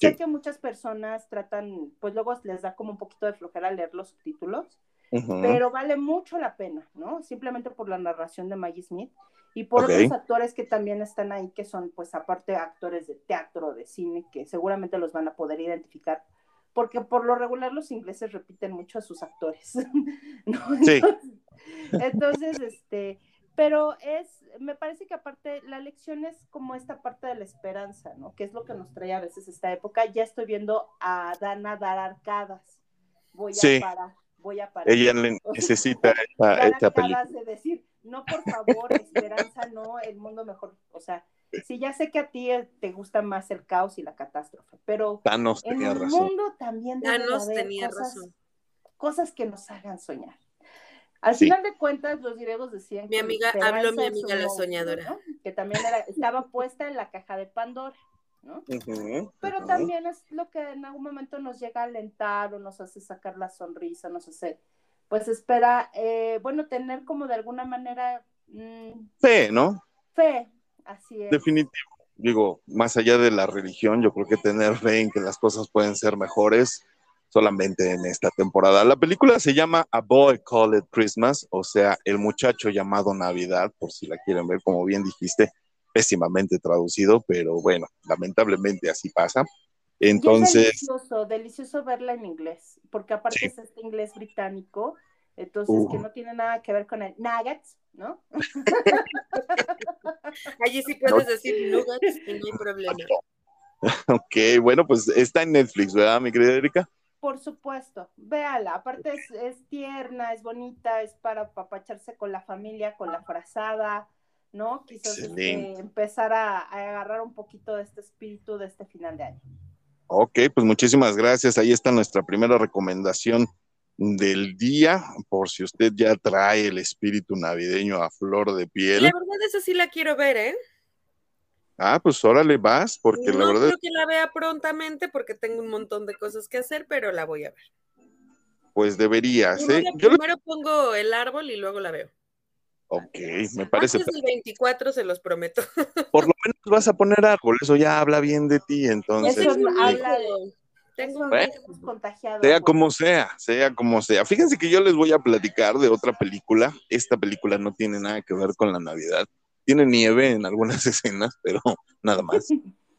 Sé Sí. que muchas personas tratan, pues luego les da como un poquito de flojera leer los subtítulos, Ujú. pero vale mucho la pena, ¿no? Simplemente por la narración de Maggie Smith y por Ok. otros actores que también están ahí, que son, pues, aparte actores de teatro, de cine, que seguramente los van a poder identificar, porque por lo regular los ingleses repiten mucho a sus actores, ¿no? Sí. Entonces, entonces, este, pero es, me parece que aparte la lección es como esta parte de la esperanza, ¿no? Que es lo que nos trae a veces esta época. Ya estoy viendo a Dana dar arcadas. Voy Sí. a parar, voy a parar. Ella le necesita esta, Dar esta película. de decir, no, por favor, esperanza, no, el mundo mejor. O sea, sí, ya sé que a ti eh, te gusta más el caos y la catástrofe, pero Thanos en tenía el razón. mundo también debe de Thanos haber tenía cosas, razón. cosas que nos hagan soñar. Al Sí. final de cuentas, los griegos decían Mi que amiga- habló mi amiga la soñadora. ¿no? Que también era- estaba puesta en la caja de Pandora, ¿no? Pero también es lo que en algún momento nos llega a alentar o nos hace sacar la sonrisa, nos hace, pues espera, eh, bueno, tener como de alguna manera mm, Fe, ¿no? fe, así es. Definitivo. Digo, más allá de la religión, yo creo que tener fe en que las cosas pueden ser mejores solamente en esta temporada. La película se llama A Boy Called Christmas, o sea, El muchacho llamado Navidad, por si la quieren ver, como bien dijiste, pésimamente traducido, pero bueno, lamentablemente así pasa. Y es Entonces, delicioso, delicioso verla en inglés, porque aparte Sí. es este inglés británico, entonces que Uh. no tiene nada que ver con el nuggets, ¿no? Allí sí puedes decir nuggets y no hay problema. ok, bueno, pues está en Netflix, ¿verdad, mi querida Erika? Por supuesto, véala, aparte es, es tierna, es bonita, es para apapacharse con la familia, con la frazada, ¿no? Quizás este, Excelente. empezar a, a agarrar un poquito de este espíritu de este final de año. Ok, pues muchísimas gracias. Ahí está nuestra primera recomendación del día, por si usted ya trae el espíritu navideño a flor de piel. la verdad, eso sí la quiero ver, ¿eh? Ah, pues órale vas, porque no la verdad, creo que la vea prontamente porque tengo un montón de cosas que hacer, pero la voy a ver. pues deberías, ¿eh? Primero, le- pongo el árbol y luego la veo. Ok, me parece. Antes del 24 se los prometo. Por lo menos vas a poner árbol, eso ya habla bien de ti, entonces. Eso habla hijo, Tengo un Bueno. contagiado. Sea como sea, sea como sea. Fíjense que yo les voy a platicar de otra película. Esta película no tiene nada que ver con la Navidad. Tiene nieve en algunas escenas, pero nada más.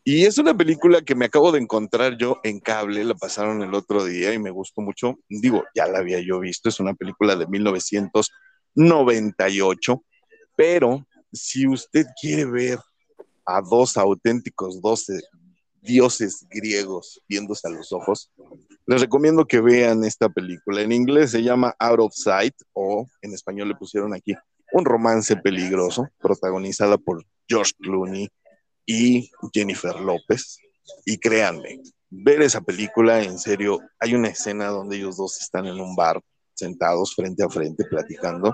Y es una película que me acabo de encontrar yo en cable, la pasaron el otro día y me gustó mucho. Digo, ya la había yo visto, es una película de 1998, pero si usted quiere ver a dos auténticos doce dioses griegos viéndose a los ojos, les recomiendo que vean esta película. En inglés se llama Out of Sight o en español le pusieron aquí Un romance peligroso, protagonizada por George Clooney y Jennifer López. Y créanme, ver esa película, en serio, hay una escena donde ellos dos están en un bar sentados frente a frente platicando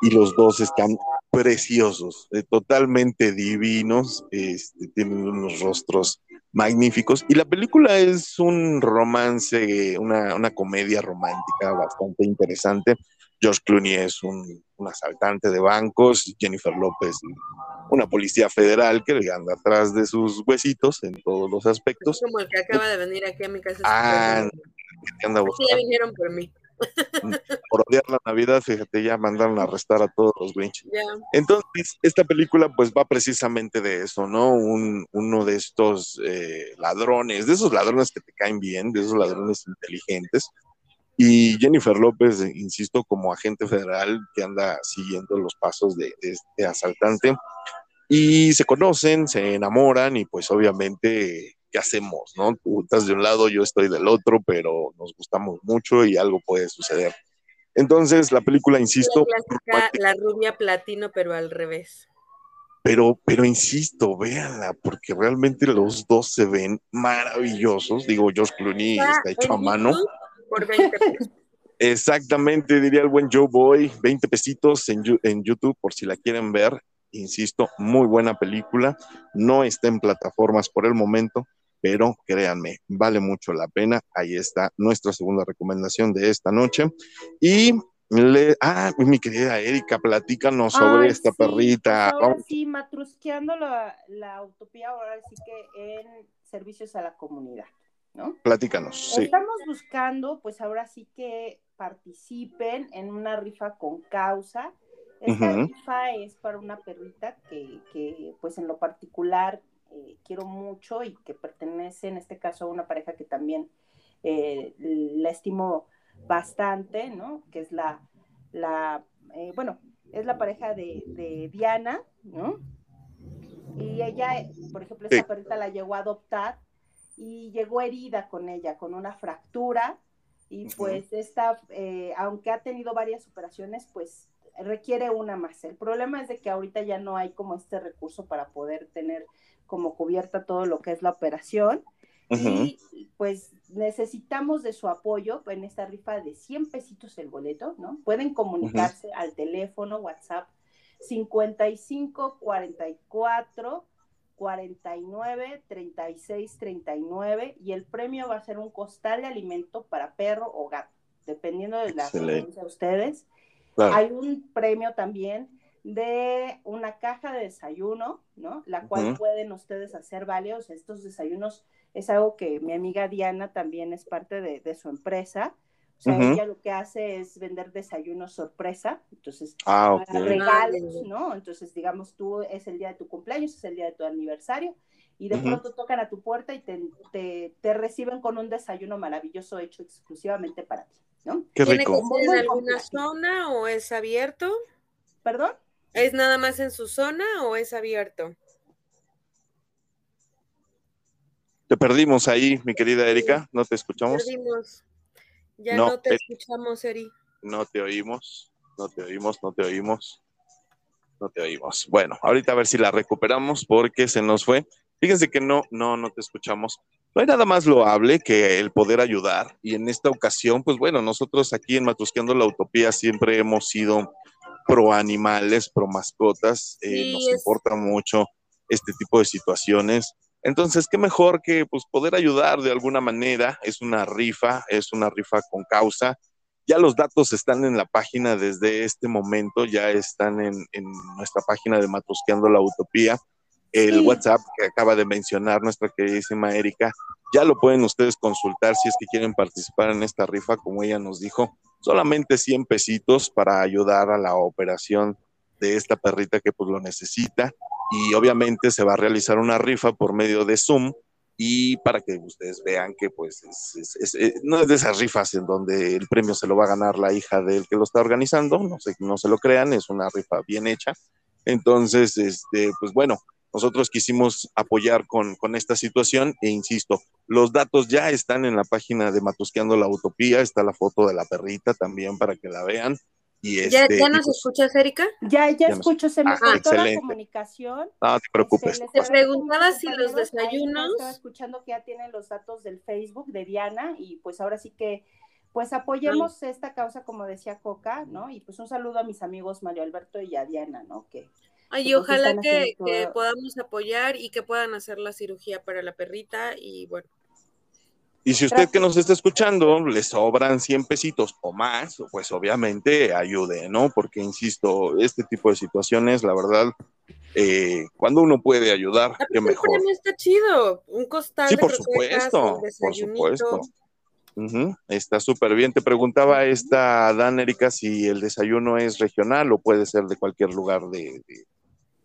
y los dos están preciosos, eh, totalmente divinos, este, tienen unos rostros magníficos y la película es un romance, una, una comedia romántica bastante interesante. George Clooney es un, un asaltante de bancos, Jennifer López una policía federal que le anda atrás de sus huesitos en todos los aspectos. Como el que acaba de venir aquí a mi casa. Ah, que anda Sí, ya vinieron por mí. por odiar la Navidad, fíjate, ya mandaron a arrestar a todos los Grinch. Entonces, esta película pues va precisamente de eso, ¿no? Un, uno de estos eh, ladrones, de esos ladrones que te caen bien, de esos ladrones inteligentes. Y Jennifer López, eh, insisto, como agente federal que anda siguiendo los pasos de, de este asaltante. Y se conocen, se enamoran y pues obviamente, ¿qué hacemos, no? Tú estás de un lado, yo estoy del otro, pero nos gustamos mucho y algo puede suceder. Entonces, la película, insisto, La clásica, la rubia platino, pero al revés. pero, pero insisto, véanla, porque realmente los dos se ven maravillosos. Digo, George Clooney Está está hecho a mano. Por 20 pesos. Exactamente, diría el buen Joe Boy, 20 pesitos en, YouTube por si la quieren ver. Insisto, muy buena película. No está en plataformas por el momento, pero créanme, vale mucho la pena. Ahí está nuestra segunda recomendación de esta noche. Y, le, ah, mi querida Erika, platícanos sobre Ay, esta sí, perrita. ahora Vamos, sí, matrusqueando la, la utopía, ahora sí que en servicios a la comunidad, ¿no? platícanos, sí. Estamos buscando, pues ahora sí que participen en una rifa con causa. Esta rifa es para una perrita que, que, pues en lo particular eh, quiero mucho y que pertenece en este caso a una pareja que también eh, la estimo bastante, ¿no? Que es la, la eh, bueno, es la pareja de, de Diana, ¿no? Y ella, por ejemplo, esta perrita la llegó a adoptar y llegó herida con ella, con una fractura. Y pues esta, eh, aunque ha tenido varias operaciones, pues requiere una más. El problema es de que ahorita ya no hay como este recurso para poder tener como cubierta todo lo que es la operación. Ujú. Y pues necesitamos de su apoyo en esta rifa de 100 pesitos el boleto, ¿no? Pueden comunicarse al teléfono WhatsApp 55 44 49 36 39 y el premio va a ser un costal de alimento para perro o gato, dependiendo de la preferencia de ustedes. Claro. Hay un premio también de una caja de desayuno, ¿no? La cual pueden ustedes hacer válidos. Estos desayunos es algo que mi amiga Diana también es parte de, de su empresa. O sea, ella lo que hace es vender desayunos sorpresa. Entonces, Ah, regalos, ¿no? Entonces, digamos, tú es el día de tu cumpleaños, es el día de tu aniversario, y de pronto tocan a tu puerta y te, te, te reciben con un desayuno maravilloso hecho exclusivamente para ti, ¿no? Qué ¿Tiene rico. que ser en alguna zona o es abierto? ¿Perdón? ¿Es nada más en su zona o es abierto? Te perdimos ahí, mi querida Erika. ¿No te escuchamos? Perdimos. Ya No, no, te escuchamos, Eri. No te oímos, no te oímos, no te oímos, no te oímos. Bueno, ahorita a ver si la recuperamos porque se nos fue. Fíjense que no, no, no te escuchamos. No hay nada más loable que el poder ayudar. Y en esta ocasión, pues bueno, nosotros aquí en Matrusqueando la Utopía siempre hemos sido pro animales, pro mascotas. Eh, Sí, nos es- importa mucho este tipo de situaciones. Entonces, qué mejor que pues, poder ayudar de alguna manera. Es una rifa, es una rifa con causa. Ya los datos están en la página desde este momento, ya están en, nuestra página de Matrusqueando la Utopía. El WhatsApp que acaba de mencionar nuestra queridísima Erika, ya lo pueden ustedes consultar si es que quieren participar en esta rifa, como ella nos dijo, solamente 100 pesitos para ayudar a la operación de esta perrita que pues lo necesita y obviamente se va a realizar una rifa por medio de Zoom y para que ustedes vean que pues eh, no es de esas rifas en donde el premio se lo va a ganar la hija del que lo está organizando, no, sé, no se lo crean, es una rifa bien hecha. Entonces, este, pues bueno, nosotros quisimos apoyar con, con esta situación e insisto, los datos ya están en la página de Matusqueando la Utopía, está la foto de la perrita también para que la vean. Y ¿Ya, este, ¿Ya nos pues escuchas, Erika? Ya, ya, escucho, se me ah, cortó la comunicación. No te preocupes. Te preguntaba si los desayunos. Estaba escuchando que ya tienen los datos del Facebook de Diana y pues ahora sí que pues apoyemos esta causa como decía Coca, ¿no? Y pues un saludo a mis amigos Mario Alberto y a Diana, ¿no? Que Ay, ojalá que, que, podamos apoyar y que puedan hacer la cirugía para la perrita y bueno. Y si usted que nos está escuchando le sobran 100 pesitos o más, pues obviamente ayude, ¿no? Porque, insisto, este tipo de situaciones, la verdad, eh, cuando uno puede ayudar, ah, qué mejor. está chido, un costal sí, por supuesto, por supuesto. Está súper bien. Te preguntaba esta Dan Erika si el desayuno es regional o puede ser de cualquier lugar de,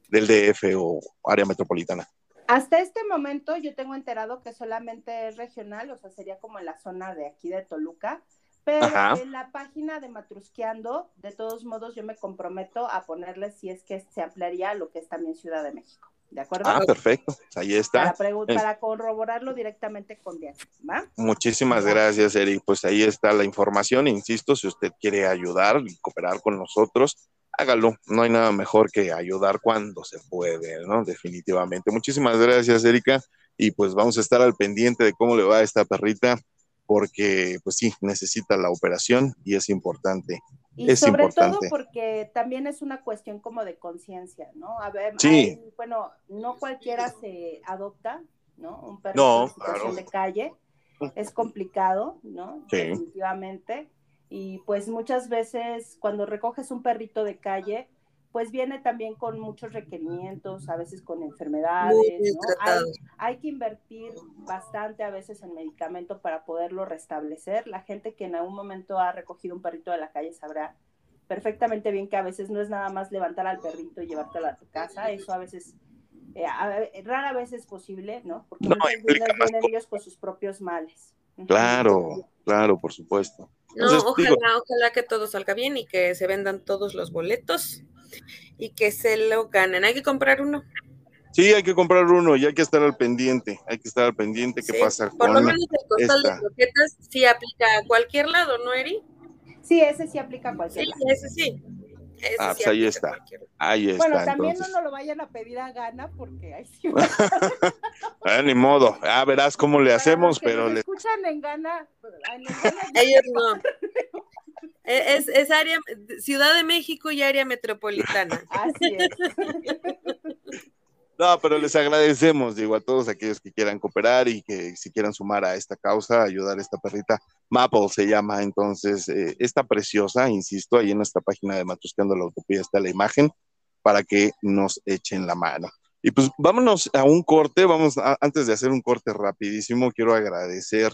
del DF o área metropolitana. Hasta este momento yo tengo enterado que solamente es regional, o sea, sería como en la zona de aquí de Toluca, pero en la página de Matrusqueando, de todos modos, yo me comprometo a ponerle si es que se ampliaría a lo que es también Ciudad de México. ¿De acuerdo? Ah, perfecto. Ahí está. Para, para corroborarlo directamente con Diana, ¿va? Muchísimas gracias, Eric. Pues ahí está la información. Insisto, si usted quiere ayudar y cooperar con nosotros, hágalo. No hay nada mejor que ayudar cuando se puede, ¿no? Definitivamente. Muchísimas gracias, Erika. Y pues vamos a estar al pendiente de cómo le va a esta perrita, porque pues sí, necesita la operación y es importante. Y sobre todo porque también es una cuestión como de conciencia, ¿no? A ver, sí. bueno, no cualquiera se adopta, ¿no? Un perro en situación de calle. Es complicado, ¿no? Sí. Definitivamente y pues muchas veces cuando recoges un perrito de calle, pues viene también con muchos requerimientos, a veces con enfermedades, ¿no? hay, que invertir bastante a veces en medicamento para poderlo restablecer. La gente que en algún momento ha recogido un perrito de la calle sabrá perfectamente bien que a veces no es nada más levantar al perrito y llevártelo a tu casa, eso a veces, eh, rara vez es posible, ¿no? Porque no, vienen ellos con sus propios males. Claro, claro, por supuesto. No, ojalá, ojalá que todo salga bien y que se vendan todos los boletos y que se lo ganen. Hay que comprar uno. Sí, hay que comprar uno y hay que estar al pendiente. Hay que estar al pendiente qué pasa Por lo menos el costal de croquetas sí aplica a cualquier lado, ¿no, Eri? Sí, ese sí aplica a cualquier lado. Sí, ese sí ah, pues ahí está. Ahí está. Bueno, también no nos lo vayan a pedir a gana porque ahí sí. ah, ni modo. Ah, verás cómo le hacemos, pero. le escuchan en gana. Ellos no. E, es, es área, Ciudad de México y área metropolitana. Así es. No, pero les agradecemos, digo, a todos aquellos que quieran cooperar y que si quieran sumar a esta causa, ayudar a esta perrita. Maple se llama, entonces, eh, está preciosa, insisto, ahí en nuestra página de Matuscando la Utopía está la imagen para que nos echen la mano. Y pues vámonos a un corte, vamos, antes de hacer un corte rapidísimo, quiero agradecer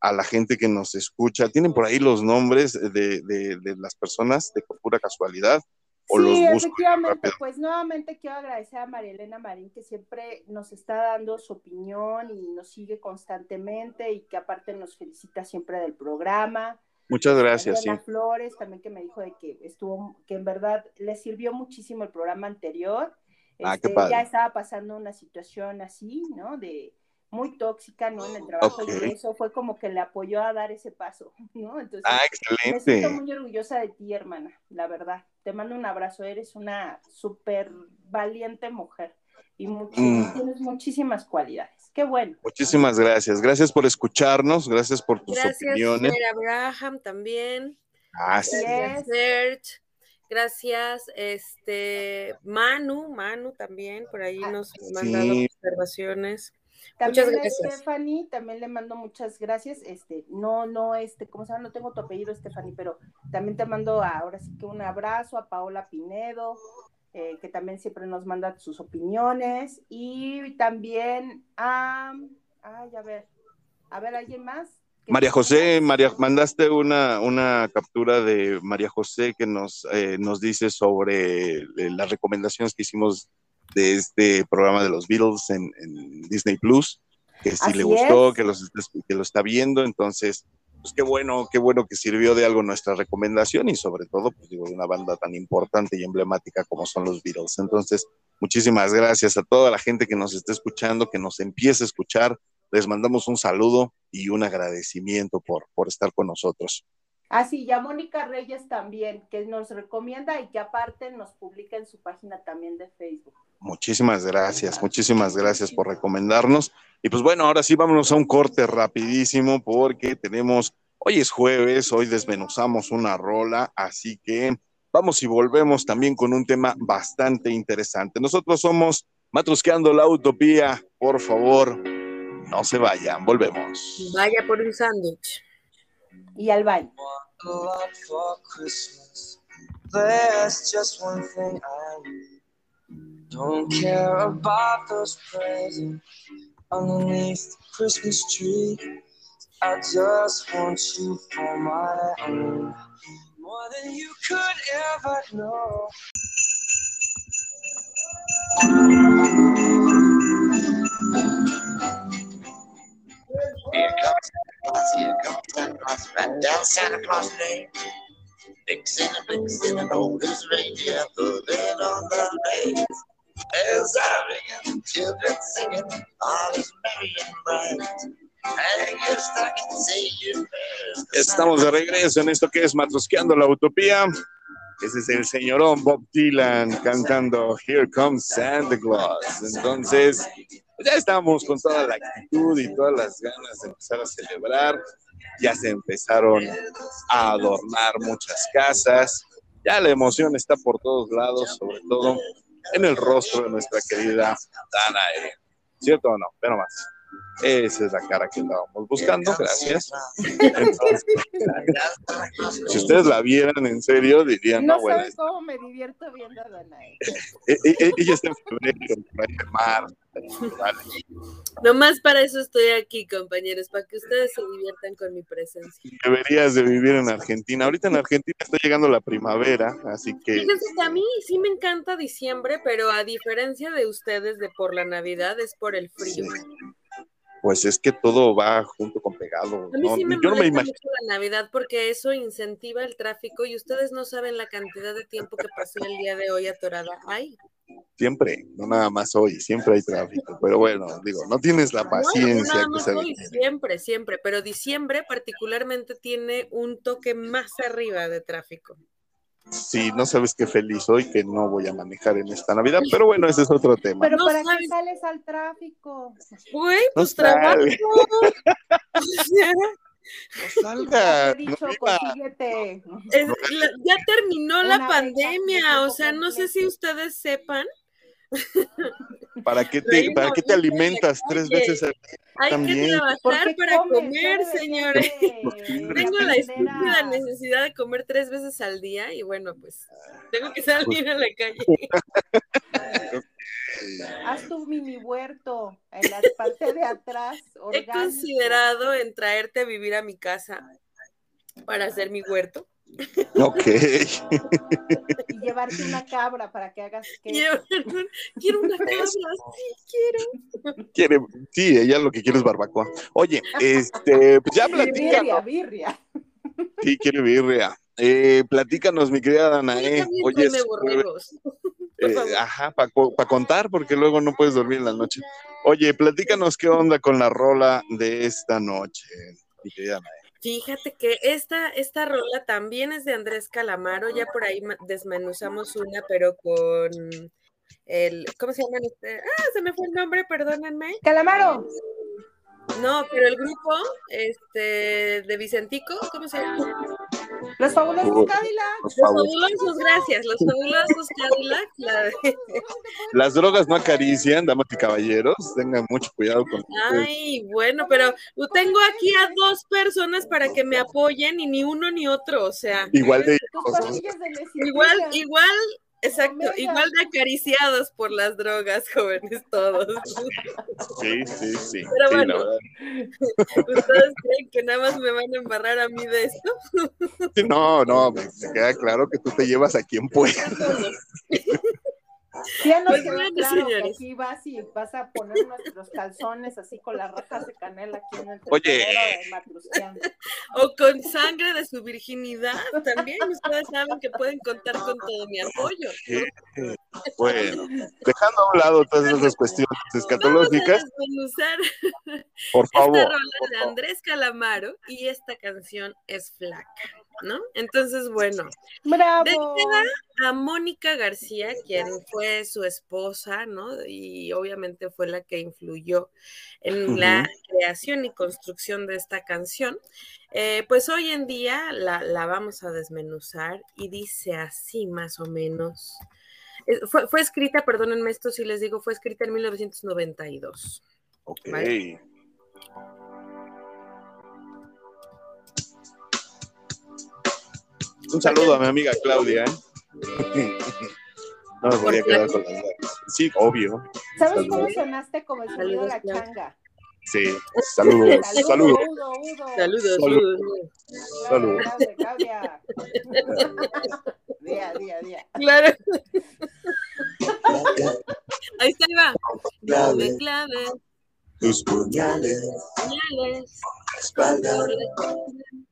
a la gente que nos escucha. Tienen por ahí los nombres de, de las personas de pura casualidad sí, efectivamente, pues nuevamente quiero agradecer a María Elena Marín que siempre nos está dando su opinión y nos sigue constantemente y que aparte nos felicita siempre del programa. Muchas gracias. Ana Flores también que me dijo de que estuvo, que en verdad le sirvió muchísimo el programa anterior. Ah, qué este, Ya estaba pasando una situación así, ¿no? De, muy tóxica, ¿no? En el trabajo y eso fue como que le apoyó a dar ese paso, ¿no? Entonces, ah, excelente. me siento muy orgullosa de ti, hermana, la verdad. Te mando un abrazo, eres una súper valiente mujer y mm. tienes muchísimas cualidades. Qué bueno. Muchísimas gracias. Gracias por escucharnos, gracias por tus opiniones. Gracias, Abraham también. Gracias. Gracias, Gracias, este Manu, Manu también, por ahí ah, nos ha mandado observaciones. También Muchas a gracias. Stephanie, también le mando muchas gracias. Este, no, no, este, ¿cómo se llama? No tengo tu apellido, Stephanie, pero también te mando a- ahora sí que un abrazo a Paola Pinedo, eh, que también siempre nos manda sus opiniones. Y también a, ay, a ver, a ver, ¿alguien más? ¿Que María José? María, mandaste una, una captura de María José que nos, eh, nos dice sobre eh, las recomendaciones que hicimos de este programa de los Beatles en, en Disney Plus, que si Así le gustó, es. que, los, que lo está viendo, entonces, pues qué bueno, qué bueno que sirvió de algo nuestra recomendación y sobre todo, pues digo, de una banda tan importante y emblemática como son los Beatles. Entonces, muchísimas gracias a toda la gente que nos está escuchando, que nos empiece a escuchar. Les mandamos un saludo y un agradecimiento por, por estar con nosotros. Ah, sí, y a Mónica Reyes también, que nos recomienda y que aparte nos publica en su página también de Facebook. Muchísimas gracias, muchísimas gracias por recomendarnos. Y pues bueno, ahora sí vámonos a un corte rapidísimo porque tenemos, hoy es jueves, hoy desmenuzamos una rola, así que vamos y volvemos también con un tema bastante interesante. Nosotros somos Matrusqueando la Utopía, por favor, no se vayan, volvemos. Vaya por un sándwich. Y al baño. a lot for Christmas. There's just one thing I need. Don't care about those presents underneath the Christmas tree. I just want you for my own, more than you could ever know. Here comes Santa Claus, here comes Santa Claus, right down Santa Claus Lane. Vixen and Vixen and old oh, his reindeer pulling on the reins. Ringing, children singing, all is merry and bright. Estamos de regreso en esto que es Matrusqueando la Utopía. Ese es el señorón Bob Dylan cantando Here Comes Santa Claus. Entonces, pues ya estamos con toda la actitud y todas las ganas de empezar a celebrar. Ya se empezaron a adornar muchas casas. Ya la emoción está por todos lados, sobre todo en el rostro de nuestra querida. ¿Cierto o no? Pero más. Esa es la cara que estábamos buscando. Gracias. Entonces, si ustedes la vieran en serio, dirían, no, No bueno, sabes cómo me divierto viendo a Danae. e- e- ella está en febrero, por ahí de marzo. Vale. Nomás para eso estoy aquí, compañeros, para que ustedes se diviertan con mi presencia. Deberías de vivir en Argentina. Ahorita en Argentina está llegando la primavera, así que Fíjense que a mí sí me encanta diciembre, pero a diferencia de ustedes de por la Navidad es por el frío. Pues es que todo va junto con pegado. A mí ¿no? sí me Yo no me imagino. la Navidad porque eso incentiva el tráfico y ustedes no saben la cantidad de tiempo que pasé el día de hoy atorada. Ay, Siempre, no nada más hoy, siempre hay tráfico. Pero bueno, digo, no tienes la no, paciencia nada que más se hoy, siempre, siempre, pero diciembre particularmente tiene un toque más arriba de tráfico. Sí, no sabes qué feliz soy que no voy a manejar en esta Navidad, pero bueno, ese es otro tema. Pero No ¿para sabes. qué sales al tráfico? Güey, No pues trabajo. No he no dicho, viva. consíguete. es- la- ya terminó la Una pandemia, o sea, no sé si ustedes sepan, ¿Para qué te, para qué te alimentas tres veces al día? hay También. que ¿Por trabajar para comes? comer, señores. Tengo la estúpida a- necesidad de comer tres veces al día y bueno, pues tengo que salir a la calle. Haz tu mini huerto en la parte de atrás. He considerado en traerte a vivir a mi casa para hacer mi huerto. Ok. Llevarte una cabra para que hagas que Quiero, una cabra, sí, quiero. Quiere, sí, ella lo que quiere es barbacoa. Oye, este, pues ya birria, platícanos. birria. Sí, quiere birria. Eh, platícanos, mi querida Danae. también Oye, por favor. ajá, para contar, porque luego no puedes dormir en la noche. Oye, platícanos qué onda con la rola de esta noche, mi querida Danae. Fíjate que esta, esta rola también es de Andrés Calamaro, ya por ahí desmenuzamos una, pero con el, ¿cómo se llama? este? Ah, se me fue el nombre, perdónenme. Calamaro. No, pero el grupo, este, de Vicentico, ¿cómo se llama? Los fabulosos Uy. Cadillacs. Los Los fabulosos. gracias. Los fabulosos Cadillac. la de- Las drogas no acarician, damas y caballeros. Tengan mucho cuidado con Ay, bueno, pero tengo aquí a dos personas para que me apoyen y ni uno ni otro, o sea, igual de de igual, igual, exacto, Omega. igual de acariciados por las drogas, jóvenes todos. Sí, sí, sí. Pero Sí, bueno. ¿Ustedes creen que nada más me van a embarrar a mí de esto? No, no, me, me queda claro que tú te llevas a quien pueda. Ya nos Pues quedó bueno, claro que aquí vas y vas a poner nuestros calzones así con las rajas de canela aquí en el Oye. de. O con sangre de su virginidad, también ustedes saben que pueden contar con todo mi apoyo. ¿no? Bueno, dejando a un lado todas esas cuestiones Vamos a escatológicas, por esta favor. rola por de. Andrés Calamaro y esta canción es flaca, ¿no? Entonces, bueno, ¡Bravo! a Mónica García, quien fue su esposa, ¿no? Y obviamente fue la que influyó en la creación y construcción de esta canción. Eh, pues hoy en día la, la vamos a desmenuzar y dice así más o menos. Eh, Fue, fue escrita, perdónenme esto si les digo, fue escrita en 1992. Ok. Vale. Un saludo a mi amiga Claudia. ¿eh? No me podía quedar con las ganas. Sí, obvio. ¿Sabes cómo sonaste como el sonido de la changa? Sí. Saludos. Saludos. Udo, Udo. Saludos. Saludos. saludos. Claudia, Claudia, Claudia. Día, día, día. Claro. Ahí está, va. Clave, Clave, tus puñales, señales, espalda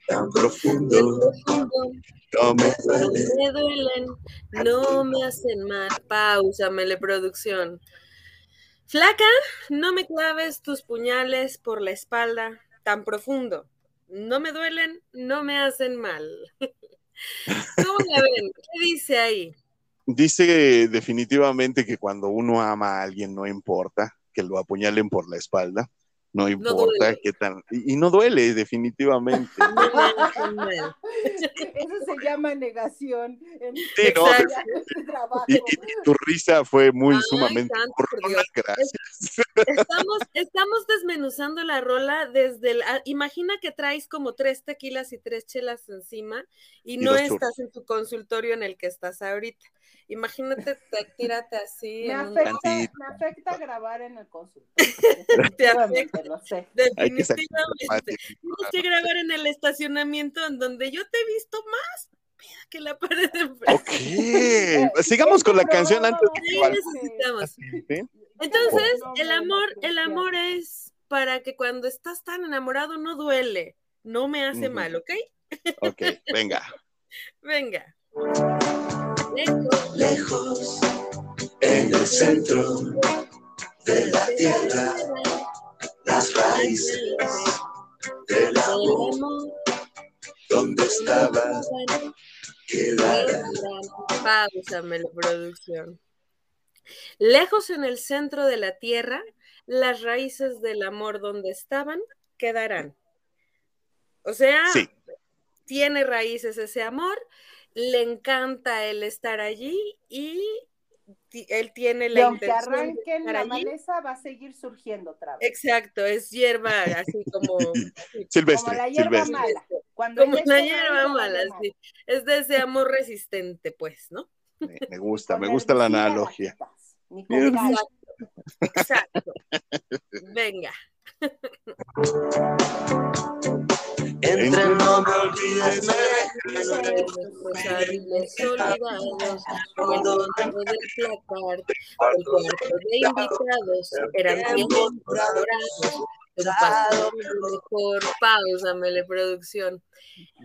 tan profundo, no me no duele. me duelen, no me hacen mal. Pausamele, producción. Flaca, no me claves tus puñales por la espalda tan profundo. No me duelen, no me hacen mal. ¿Cómo la ven? ¿Qué dice ahí? Dice definitivamente que cuando uno ama a alguien no importa que lo apuñalen por la espalda, no importa qué tan... Y, y no duele, definitivamente. No. Eso se llama negación. En Sí, no. Y, y- y tu risa fue muy Ay, sumamente santo por gracias. Estamos, estamos desmenuzando la rola desde el. ah, Imagina que traes como tres tequilas y tres chelas encima y, Y no estás churros. en tu consultorio en el que estás ahorita. Imagínate, te, tírate así. Me un- afecta, me afecta grabar en el consultorio. Te Definitivamente, lo sé. Hay que sacar Definitivamente. Tienes que grabar en el estacionamiento en donde yo te he visto más que la pared de enfrente. Ok, sigamos con la canción antes Sí, que necesitamos. ¿sí? Entonces, No, el amor, el amor es para que cuando estás tan enamorado no duele, no me hace mal, ¿ok? Ok, venga. Venga. Lejos Lejos, en el centro de la tierra, las raíces del amor, amor, donde estaba, quedará. La producción. Lejos en el centro de la tierra, las raíces del amor donde estaban quedarán. O sea, Sí, tiene raíces ese amor, le encanta el estar allí y él tiene Y la aunque intención de arranquen estar la allí. maleza, va a seguir surgiendo otra vez. Exacto, es hierba así como, Como silvestre, la hierba silvestre. mala. Cuando como la hierba mala, vale sí. Es de ese amor resistente, pues, ¿no? Me, me gusta, me gusta la analogía. ni cal. Exacto. Venga. Entre no me olvides, me Nuestros abriles olvidados, como el nombre del el cuarto de invitados, eran tiempos dorados, un pasado mejor, pausamele producción.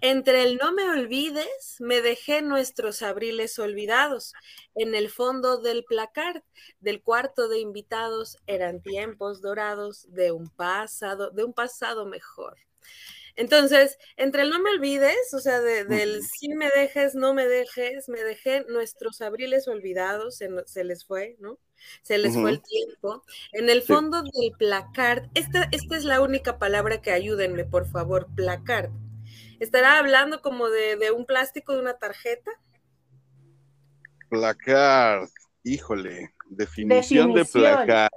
Entre el no me olvides, me dejé nuestros abriles olvidados. En el fondo del placard, del cuarto de invitados, eran tiempos dorados de un pasado, de un pasado mejor. Entonces, entre el no me olvides, o sea, de- del sí me dejes, no me dejes, me dejé nuestros abriles olvidados, se, se les fue, ¿no? Se les fue el tiempo. En el Sí. fondo del placard, esta, esta es la única palabra que ayúdenme, por favor, placard. ¿Estará hablando como de, de un plástico de una tarjeta? Placard, híjole, definición, de Definición. placard.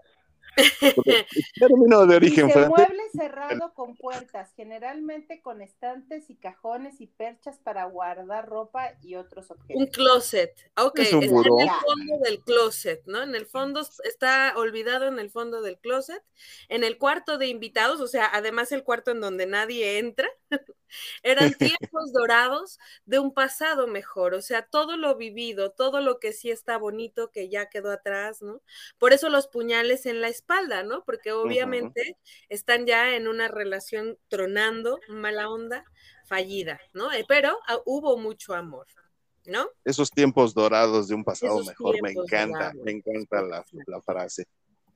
Término de origen Dice, francés. mueble cerrado con puertas, generalmente con estantes y cajones y perchas para guardar ropa y otros Un objetos. closet. Ok, Es un está en buró. el fondo del closet, ¿no? En el fondo está olvidado en el fondo del closet. En el cuarto de invitados, o sea, además el cuarto en donde nadie entra, eran tiempos dorados de un pasado mejor. O sea, todo lo vivido, todo lo que sí está bonito que ya quedó atrás, ¿no? Por eso los puñales en la espalda, ¿no? Porque obviamente están ya en una relación tronando, mala onda, fallida, ¿no? Eh, Pero ah, hubo mucho amor, ¿no? Esos tiempos dorados de un pasado Esos mejor, me encanta, dorados. me encanta la, la frase.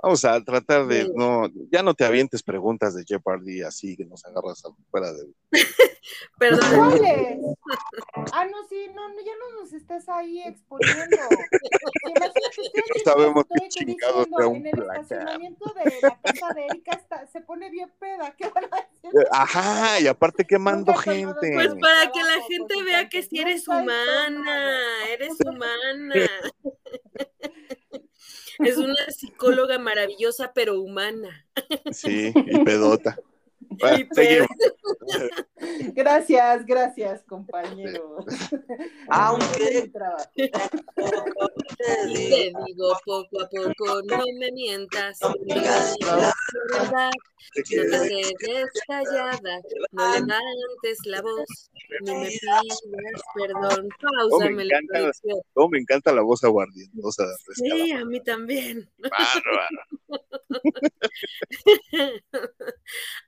Vamos a tratar de, Sí. no, ya no te avientes preguntas de Jeopardy así que nos agarras fuera de... Perdón. Ah, no, sí, no, no, ya no nos estás ahí exponiendo. No sabemos qué aquí chingados diciendo, sea un en el estacionamiento de la casa de Erika está- se pone bien peda. ¿Qué van a decir? Eh, Ajá, y aparte quemando gente. Pues para que la gente con vea que si eres nunca he humana, eres humana. Es una psicóloga maravillosa, pero humana. Sí, y pedota. Gracias, gracias, compañero. Aunque trabajo. te digo, poco a poco, no me mientas, no me digas la verdad, no te quedes callada, no levantes la voz, ni me pidas perdón. Pausa, me la encanta. Oh, me encanta la voz aguardientosa. Sí, a mí también. Bárbaro.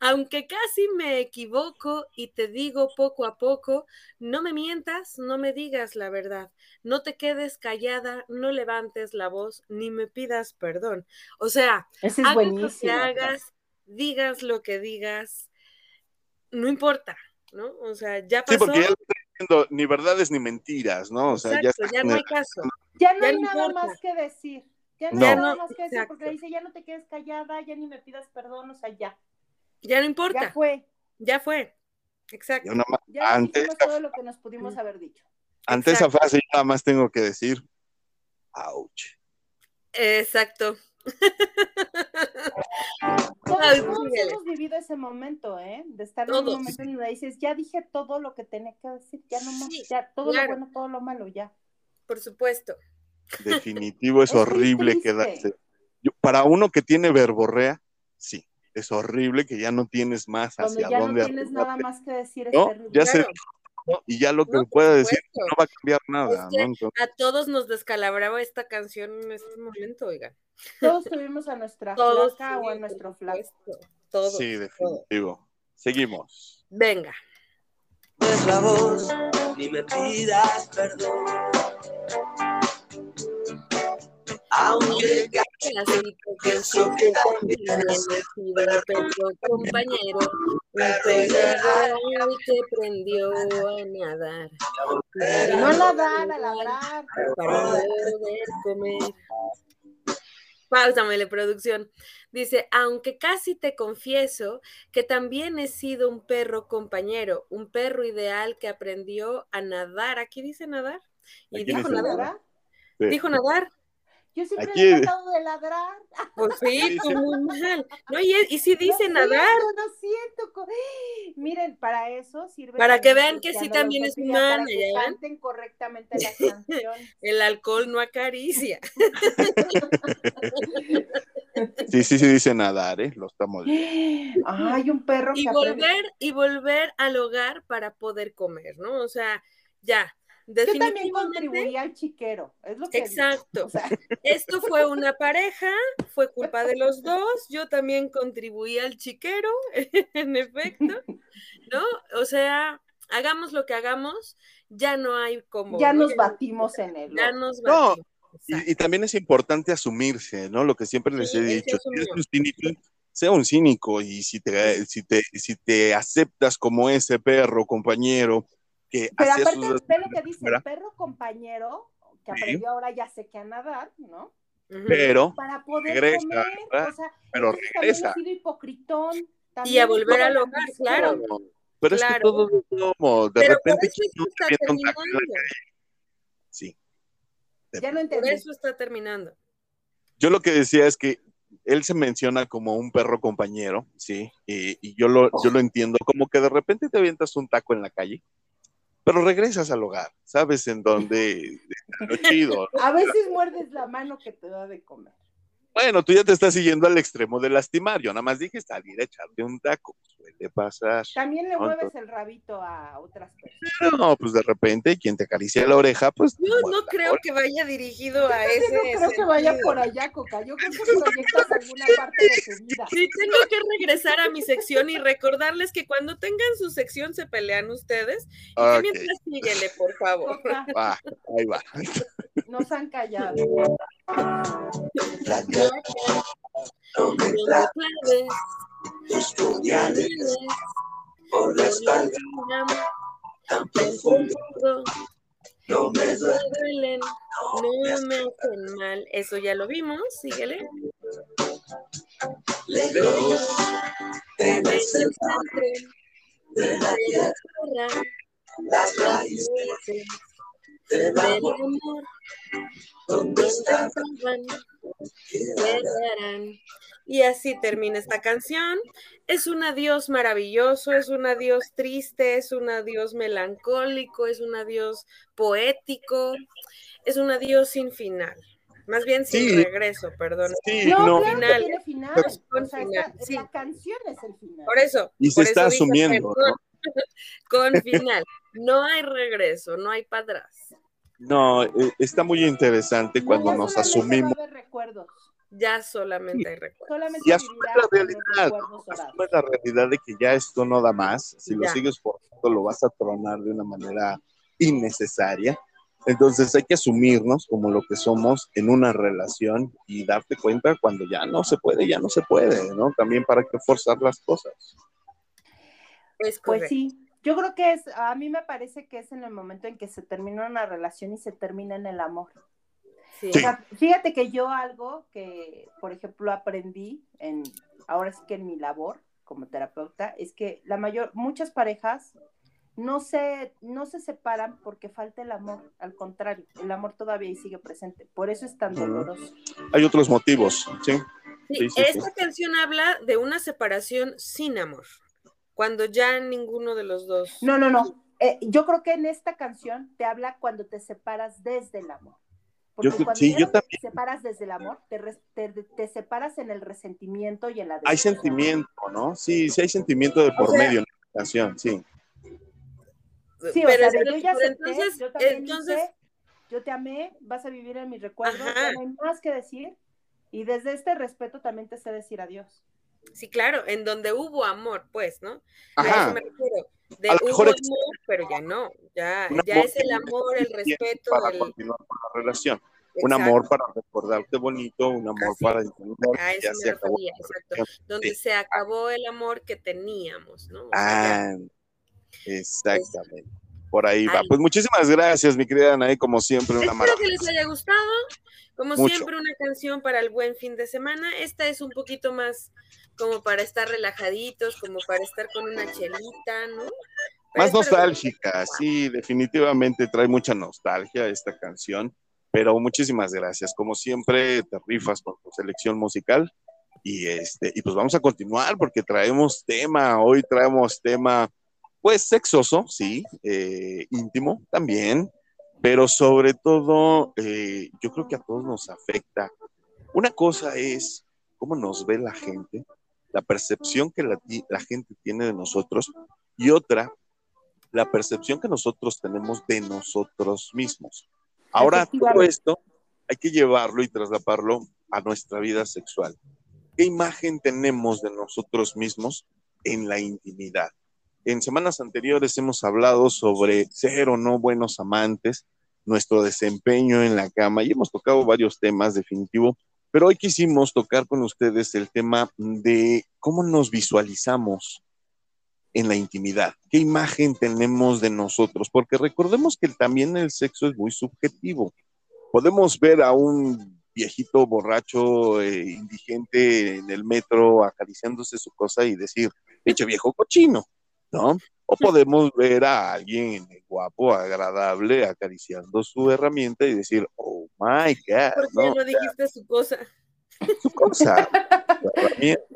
Aunque casi me equivoco y te digo poco a poco, no me mientas, no me digas la verdad, no te quedes callada, no levantes la voz, ni me pidas perdón. O sea, es hagas lo que buenísimo. hagas, digas lo que digas, no importa, ¿no? O sea, ya Sí, pasó. porque ya lo estoy diciendo, ni verdades ni mentiras, ¿no? O sea, ya Exacto, está ya no hay caso. Ya no Ya hay no nada importa. más que decir. Ya no, No. hay nada más que decir porque exacto. dice, ya no te quedes callada, ya ni me pidas perdón, o sea, ya. Ya no Ya importa, fue. ya fue. Exacto. Yo Ya ante dijimos esta, todo lo que nos pudimos haber dicho. ante esa frase, yo nada más tengo que decir, ouch. Exacto. Todos, todos hemos vivido ese momento, ¿eh? De estar en Todos. un momento en donde dices, ya dije todo lo que tenía que decir, ya no más, Sí, ya todo claro. lo bueno, todo lo malo, ya. Por supuesto. Definitivo, es, horrible quedarse. Yo- para uno que tiene verborrea, sí, es horrible que ya no tienes más Cuando hacia ya no dónde tienes nada más que decir, es ¿no? terrible. Ya se Claro. ¿no? y ya lo que No, pueda decir no va a cambiar nada, Es que ¿no? Entonces, A todos nos descalabraba esta canción en este momento, oigan. Todos tuvimos a nuestra Todos. flaca o a nuestro flaco. Todos. sí, todos. definitivo. Seguimos. Venga. es la voz, ni me pidas perdón. Aunque Pedacito que también he sido compañero, un perro que aprendió a nadar. No a ladrar, a ladrar. para poder comer. Páusamele, producción. Dice, aunque casi te confieso que también he sido un perro compañero, un perro ideal que aprendió a nadar. Aquí dice nadar. Y Aquí dijo nadar. ¿Verdad? Sí. Dijo nadar. Yo siempre Aquí- he tratado de ladrar. Pues sí, muy mal. No, y, y sí dice no nadar. Siento, no siento. co- Miren, para eso sirve. Para que vean que sí también es Lotería, para humana, que canten correctamente las canciones. El alcohol no acaricia. Sí, sí, sí dice nadar, ¿eh? Lo estamos viendo. Hay un perro y que aprende. volver y volver al hogar para poder comer, ¿no? O sea, ya, Yo también contribuía al chiquero. Es lo que. Exacto. O sea, Esto fue una pareja, fue culpa de los dos. Yo también contribuí al chiquero, en efecto, ¿no? O sea, hagamos lo que hagamos, ya no hay como. ya ¿no? nos batimos en él. Ya nos No, batimos. Exacto. Y, y también es importante asumirse, ¿no? Lo que siempre les Sí, he dicho, si eres un cínico, sea un cínico y si te, si te, si te aceptas como ese perro compañero que Pero aparte, sus ve lo que dice, ¿verdad? el perro compañero, que Sí. aprendió ahora ya sé que a nadar, ¿no? Pero Para poder Regresa, comer, o sea, Pero regresa. he sido hipocritón. Y a volver al hogar, ambición. claro. Pero es que Claro. todo es como, de Pero por repente, eso es que ¿quién no? Sí. Ya no Por entendí. eso está terminando. Yo lo que decía es que él se menciona como un perro compañero, sí, y, y yo, lo, yo lo entiendo, como que de repente te avientas un taco en la calle, pero regresas al hogar, ¿sabes? En donde lo chido. A veces muerdes la mano que te da de comer. Bueno, tú ya te estás siguiendo al extremo de lastimar. Yo nada más dije salir a echarte un taco. Suele pasar. También le No, mueves entonces- el rabito a otras personas. No, pues de repente quien te acaricia la oreja, pues. Yo no creo que vaya dirigido a ese. No creo que vaya por allá, Coca. Yo creo que proyectas alguna parte de tu vida. Sí, tengo que regresar a mi sección y recordarles que cuando tengan su sección se pelean ustedes. Y que Ok. mientras síguele, por favor. Coca, Va, ahí va. Nos han callado. No me claves, tus puñales por la espalda tan profundo. No me me duele, duelen, no me hacen mal. Eso ya lo vimos, síguele. lejos en el En el centro centro de la tierra, la tierra, las raíces del amor. Y así termina esta canción. Es un adiós maravilloso, es un adiós triste, es un adiós melancólico, es un adiós poético, es un adiós sin final. Más bien sin Sí. regreso, perdón. Sí, No, no. claro Final. que tiene final. Con O sea, final, esta- sí. la canción es el final. Por eso. Y se por está eso dije, asumiendo, perdón, Con final. No hay regreso, no hay para atrás. No, eh, está muy interesante cuando nos asumimos. recuerdos. Ya solamente hay recuerdo. Solamente Y asume la realidad, recuerdos asume la realidad de que ya esto no da más. Si lo sigues forzando, lo vas a tronar de una manera innecesaria. Entonces hay que asumirnos como lo que somos en una relación y darte cuenta cuando ya no se puede, ya no se puede, ¿no? También para qué forzar las cosas. Es Pues sí, yo creo que es, a mí me parece que es en el momento en que se termina una relación y se termina en el amor. Sí. O sea, fíjate que yo algo que, por ejemplo, aprendí en, ahora sí que en mi labor como terapeuta, es que la mayor, muchas parejas no se, no se separan porque falta el amor, al contrario, el amor todavía ahí sigue presente, por eso es tan doloroso. Hay otros motivos, ¿sí? Sí, Sí, sí, esta sí. canción habla de una separación sin amor, cuando ya ninguno de los dos. No, no, no, eh, yo creo que en esta canción te habla cuando te separas desde el amor. Porque Yo- cuando sí, yo te también. separas desde el amor, te, res- te, te separas en el resentimiento y en la Hay sentimiento, ¿no? Sí, sí hay sentimiento de por sea, medio en la canción, sí. Sí, o pero, sea, de yo ya pero acepté, entonces, yo también entonces, hice, yo te amé, vas a vivir en mis recuerdos, Ajá. ya no hay más que decir. Y desde este respeto también te sé decir adiós. Sí, claro, en donde hubo amor, pues, ¿no? A eso Ajá. me refiero. De A lo hubo amor, pero ya no, ya, ya es el amor, el respeto, para el... continuar con la relación. Un amor para recordarte bonito, un amor Así para es. entender A que eso ya se acabó. refería, la exacto. relación. Donde Sí. se acabó el amor que teníamos, ¿no? O sea, ya. Ah, exactamente. Por ahí va. Pues muchísimas gracias, mi querida Anaí, como siempre, una Espero que les haya gustado. Como Mucho. siempre, una canción para el buen fin de semana. Esta es un poquito más como para estar relajaditos, como para estar con una chelita, ¿no? Pero Más que- nostálgica, sí, definitivamente trae mucha nostalgia esta canción, pero muchísimas gracias. Como siempre, te rifas con tu selección musical y este, y pues vamos a continuar porque traemos tema, hoy traemos tema, pues sexoso, sí, eh, íntimo también, pero sobre todo, eh, yo creo que a todos nos afecta. Una cosa es cómo nos ve la gente, la percepción que la, gente tiene de nosotros, y otra, la percepción que nosotros tenemos de nosotros mismos. Ahora, todo esto hay que llevarlo y traslaparlo a nuestra vida sexual. ¿Qué imagen tenemos de nosotros mismos en la intimidad? En semanas anteriores hemos hablado sobre ser o no buenos amantes, nuestro desempeño en la cama y hemos tocado varios temas definitivo, pero hoy quisimos tocar con ustedes el tema de cómo nos visualizamos en la intimidad, qué imagen tenemos de nosotros, porque recordemos que también el sexo es muy subjetivo. Podemos ver a un viejito borracho, eh, indigente en el metro acariciándose su cosa y decir, pinche viejo cochino. ¿No? O podemos ver a alguien guapo, agradable, acariciando su herramienta y decir, oh my God. ¿Por qué no, dijiste su cosa? Su cosa, su herramienta, ¿no?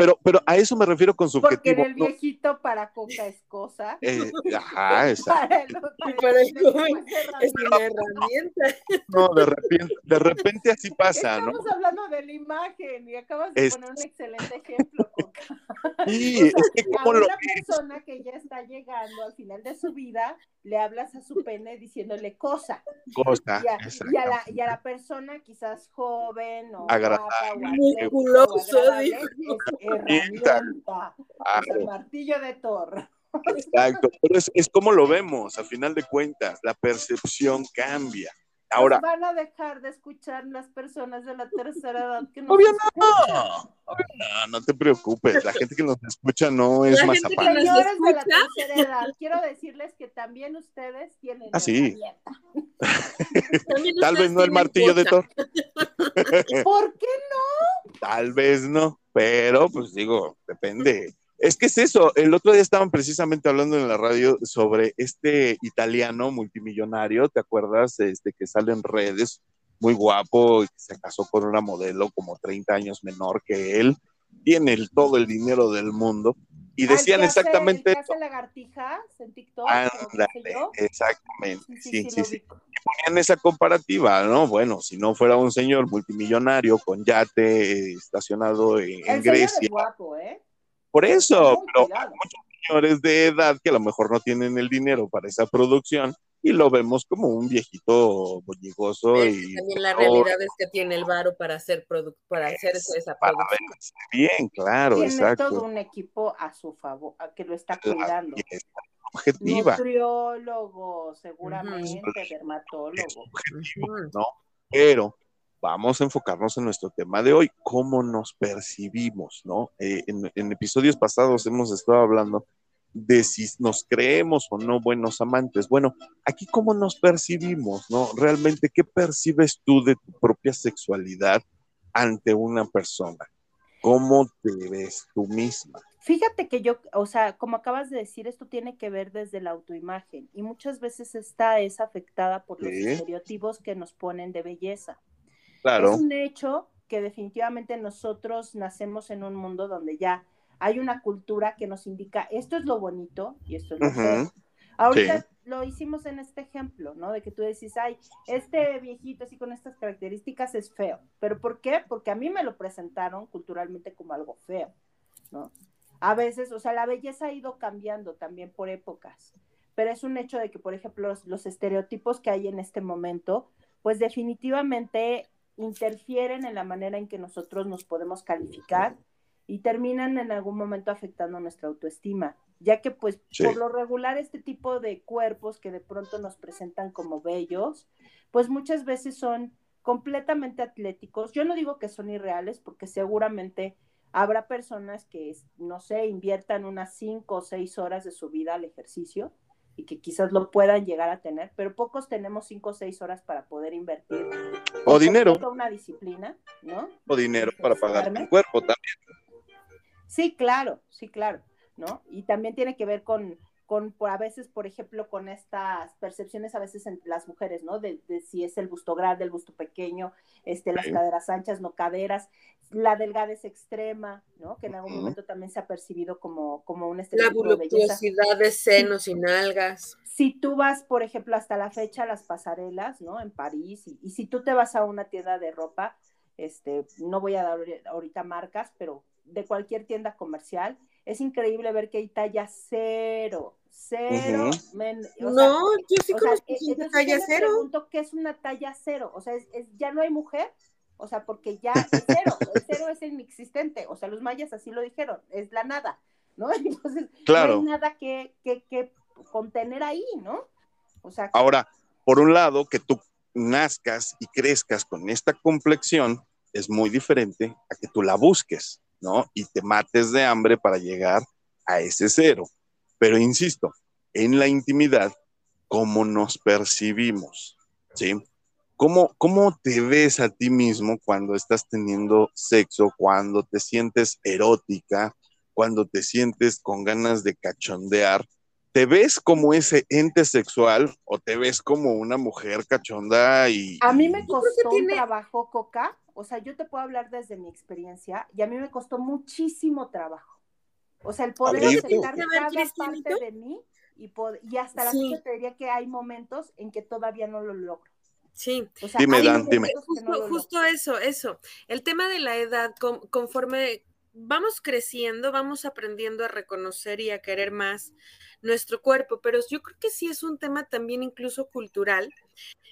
Pero, pero a eso me refiero con subjetivo. Porque en el viejito para coca es cosa. Eh, ajá, exacto. Para el, Y para el joven es una herramienta. No, de repente, de repente así pasa, ¿no? Estamos hablando de la imagen y acabas de Es- poner un excelente ejemplo, Coca. Sí, es que A como lo una persona que ya está llegando al final de su vida, le hablas a su pene diciéndole cosa. cosa, Y a, exacto. y a la, y a la persona quizás joven o Agradable. guapa o agradable. Herramienta. Claro. martillo de Thor. Exacto, pero es, es como lo vemos, a final de cuentas, la percepción cambia. Ahora, Nos van a dejar de escuchar las personas de la tercera edad que nos Obvio escuchan. no, no te preocupes, la gente que nos escucha no es La más gente que aparte. de la escucha. tercera edad, quiero decirles que también ustedes tienen Ah, sí. También Tal vez no el martillo de. Thor, ¿Por qué tal vez no, pero pues digo, depende. Es que es eso, el otro día estaban precisamente hablando en la radio sobre este italiano multimillonario, ¿te acuerdas? Este que sale en redes, muy guapo, y que se casó con una modelo como 30 años menor que él, tiene el- todo el dinero del mundo, y decían hace- exactamente eso. hace lagartijas en TikTok, Ándale, exactamente, Sí, sí, sí, ubico. ponían esa comparativa, ¿no? Bueno, si no fuera un señor multimillonario con yate eh, estacionado en, Grecia, es guapo, ¿eh? por eso, pero hay muchos señores de edad que a lo mejor no tienen el dinero para esa producción y lo vemos como un viejito bolligoso Pero y También la oh, realidad es que tiene el varo para hacer produ- para hacer esa esa para producción. bien, claro, Tiene exacto. todo un equipo a su favor, a que lo está cuidando. objetiva, Nutriólogo, seguramente, dermatólogo. Ujú. ¿no? Pero vamos a enfocarnos en nuestro tema de hoy, cómo nos percibimos, ¿no? Eh, en, en episodios pasados hemos estado hablando de si nos creemos o no buenos amantes. Bueno, aquí cómo nos percibimos, ¿no? Realmente, ¿qué percibes tú de tu propia sexualidad ante una persona? ¿Cómo te ves tú misma? Fíjate que yo, o sea, como acabas de decir, esto tiene que ver desde la autoimagen y muchas veces esta es afectada por los Sí. estereotipos que nos ponen de belleza. Claro, Es un hecho que definitivamente nosotros nacemos en un mundo donde ya hay una cultura que nos indica esto es lo bonito y esto es lo feo. Ahorita lo hicimos en este ejemplo, ¿no? De que tú decís, ay, este viejito así con estas características es feo. ¿Pero por qué? Porque a mí me lo presentaron culturalmente como algo feo, ¿no? A veces, o sea, la belleza ha ido cambiando también por épocas, pero es un hecho de que, por ejemplo, los, los estereotipos que hay en este momento, pues definitivamente interfieren en la manera en que nosotros nos podemos calificar y terminan en algún momento afectando nuestra autoestima, ya que pues Sí. por lo regular este tipo de cuerpos que de pronto nos presentan como bellos, pues muchas veces son completamente atléticos. Yo no digo que son irreales porque seguramente habrá personas que, no sé, inviertan unas cinco o seis horas de su vida al ejercicio y que quizás lo puedan llegar a tener, pero pocos tenemos cinco o seis horas para poder invertir. o dinero, una disciplina, ¿no? o dinero para pagar tu cuerpo también. Sí, claro, sí, claro, ¿no? Y también tiene que ver con, con por, a veces, por ejemplo, con estas percepciones a veces entre las mujeres, ¿no? De, de si es el busto grande, el busto pequeño, este, las Sí. caderas anchas, no caderas, la delgadez extrema, ¿no? Que en algún momento también se ha percibido como, como un La estereotipo de belleza. voluptuosidad de senos y nalgas. Si tú vas, por ejemplo, hasta la fecha a las pasarelas, ¿no? En París, y, y si tú te vas a una tienda de ropa, este, no voy a dar ahori- ahorita marcas, pero de cualquier tienda comercial, es increíble ver que hay talla cero, cero. Ujú. men- o sea, No, yo sí sea, conozco e- talla yo cero. pregunto qué es una talla cero, o sea, es, es- ya no hay mujer, o sea, porque ya es cero, el cero es inexistente, o sea, los mayas así lo dijeron, es la nada, ¿no? Entonces, Claro. no hay nada que, que, que contener ahí, ¿no? O sea, Ahora, por un lado, que tú nazcas y crezcas con esta complexión es muy diferente a que tú la busques, ¿no? Y te mates de hambre para llegar a ese cero. Pero insisto, en la intimidad, ¿cómo nos percibimos? ¿Sí? ¿Cómo, ¿Cómo te ves a ti mismo cuando estás teniendo sexo, cuando te sientes erótica, cuando te sientes con ganas de cachondear, ¿te ves como ese ente sexual o te ves como una mujer cachonda y... A mí me costó que un tiene- trabajo, Coca. O sea, yo te puedo hablar desde mi experiencia y a mí me costó muchísimo trabajo. O sea, el poder aceptar cada parte de mí y, pod- y hasta la Sí. fecha te diría que hay momentos en que todavía no lo logro. Sí, O sea, Dime, Dan, dime. no justo, justo eso, eso. El tema de la edad, con- conforme vamos creciendo, vamos aprendiendo a reconocer y a querer más nuestro cuerpo, pero yo creo que sí es un tema también incluso cultural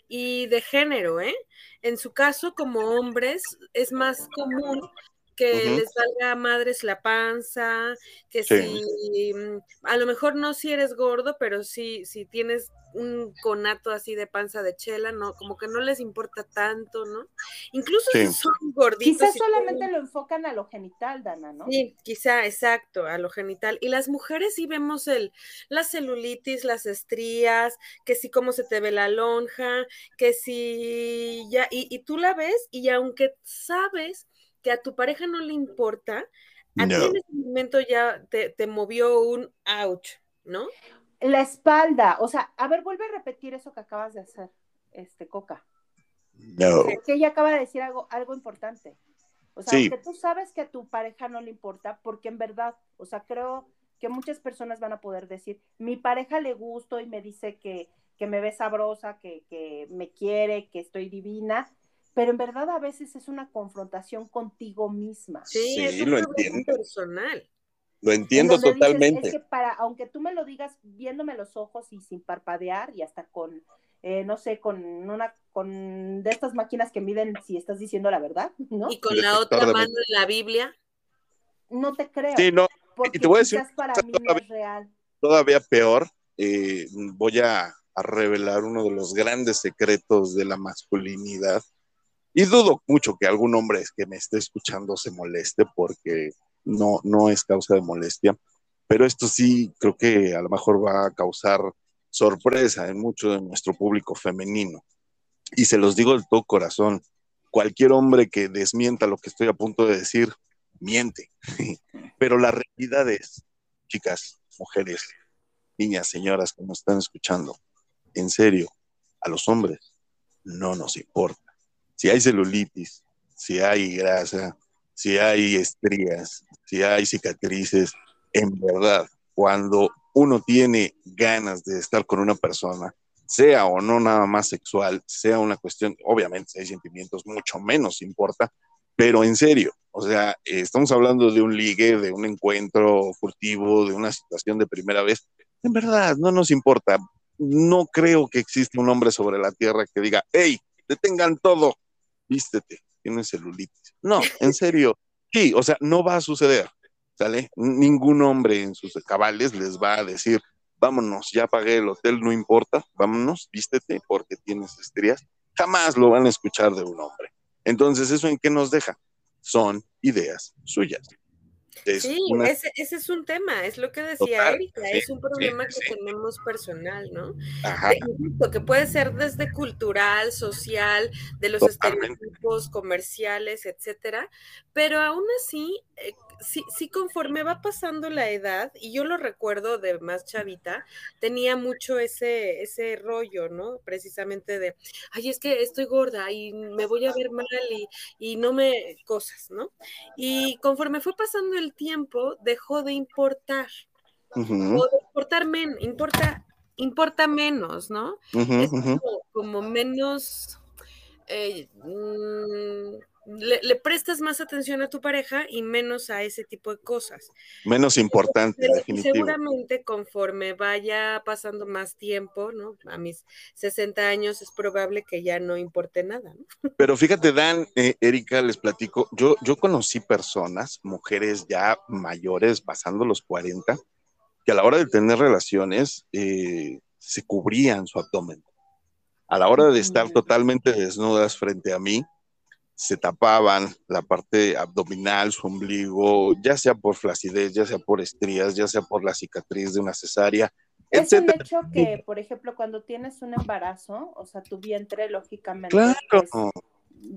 y de género, ¿eh? En su caso, como hombres, es más común que les valga a madres la panza, que Sí. si mm, a lo mejor no si eres gordo, pero sí si tienes un conato así de panza de chela, no, como que no les importa tanto, ¿no? Incluso Sí. si son gorditos. Quizás solamente lo enfocan a lo genital, Dana, ¿no? Sí, quizá, exacto, a lo genital. Y las mujeres sí vemos el, la celulitis, las estrías, que si cómo se te ve la lonja, que si ya, y, y tú la ves y aunque sabes que a tu pareja no le importa, a ti en ese momento ya te, te movió un ouch, ¿no? La espalda, o sea, a ver, vuelve a repetir eso que acabas de hacer, este Coca. No. Porque ella acaba de decir algo, algo importante. O sea, Sí. aunque tú sabes que a tu pareja no le importa, porque en verdad, o sea, creo que muchas personas van a poder decir, mi pareja le gusto y me dice que, que me ve sabrosa, que, que me quiere, que estoy divina, pero en verdad a veces es una confrontación contigo misma. Sí, Sí, es un lo problema entiendo. personal. Lo En entiendo dices, totalmente. es que para, aunque tú me lo digas viéndome los ojos y sin parpadear y hasta con, eh, no sé, con una, con de estas máquinas que miden si estás diciendo la verdad, ¿no? Y con la otra mano en la Biblia. No te creo. Sí, no, porque te voy a decir quizás para mí no todavía- es real. todavía peor, eh, voy a, a revelar uno de los grandes secretos de la masculinidad. Y dudo mucho que algún hombre que me esté escuchando se moleste porque no, no es causa de molestia. Pero esto sí creo que a lo mejor va a causar sorpresa en mucho de nuestro público femenino. Y se los digo de todo corazón, cualquier hombre que desmienta lo que estoy a punto de decir, miente. Pero la realidad es, chicas, mujeres, niñas, señoras que nos están escuchando, en serio, a los hombres no nos importa. Si hay celulitis, si hay grasa, si hay estrías, si hay cicatrices, en verdad, cuando uno tiene ganas de estar con una persona, sea o no nada más sexual, sea una cuestión, obviamente si hay sentimientos, mucho menos importa, pero en serio, o sea, estamos hablando de un ligue, de un encuentro furtivo, de una situación de primera vez, en verdad, no nos importa. No creo que exista un hombre sobre la tierra que diga, hey, detengan todo, vístete, tienes celulitis. No, en serio, sí, o sea, no va a suceder, ¿sale? Ningún hombre en sus cabales les va a decir, vámonos, ya pagué el hotel, no importa, vámonos, vístete porque tienes estrías. Jamás lo van a escuchar de un hombre. Entonces, ¿eso en qué nos deja? Son ideas suyas. Es Sí, una- ese, ese es un tema, es lo que decía Total, Erika, sí, es un problema sí, que tenemos personal, ¿no? Ajá, De- que puede ser desde cultural, social, de los Totalmente. estereotipos comerciales, etcétera, pero aún así, eh, sí, sí conforme va pasando la edad, y yo lo recuerdo de más chavita, tenía mucho ese, ese rollo, ¿no? Precisamente de, ay, es que estoy gorda y me voy a ver mal y, y no me, cosas, ¿no? Y conforme fue pasando el tiempo, dejó de importar, o de importar men, importa, importa menos, ¿no? es como menos, eh, mm, le, le prestas más atención a tu pareja y menos a ese tipo de cosas. menos importante, definitivo. seguramente conforme vaya pasando más tiempo, ¿no? A mis 60 años es probable que ya no importe nada, ¿no? Pero fíjate, Dan, eh, Erika, les platico, yo, yo conocí personas, mujeres ya mayores, pasando los 40, que a la hora de tener relaciones eh, se cubrían su abdomen. A la hora de estar Ujú. totalmente desnudas frente a mí, se tapaban la parte abdominal, su ombligo, ya sea por flacidez, ya sea por estrías, ya sea por la cicatriz de una cesárea, Es un hecho que, por ejemplo, cuando tienes un embarazo, o sea, tu vientre, lógicamente, Claro, pues,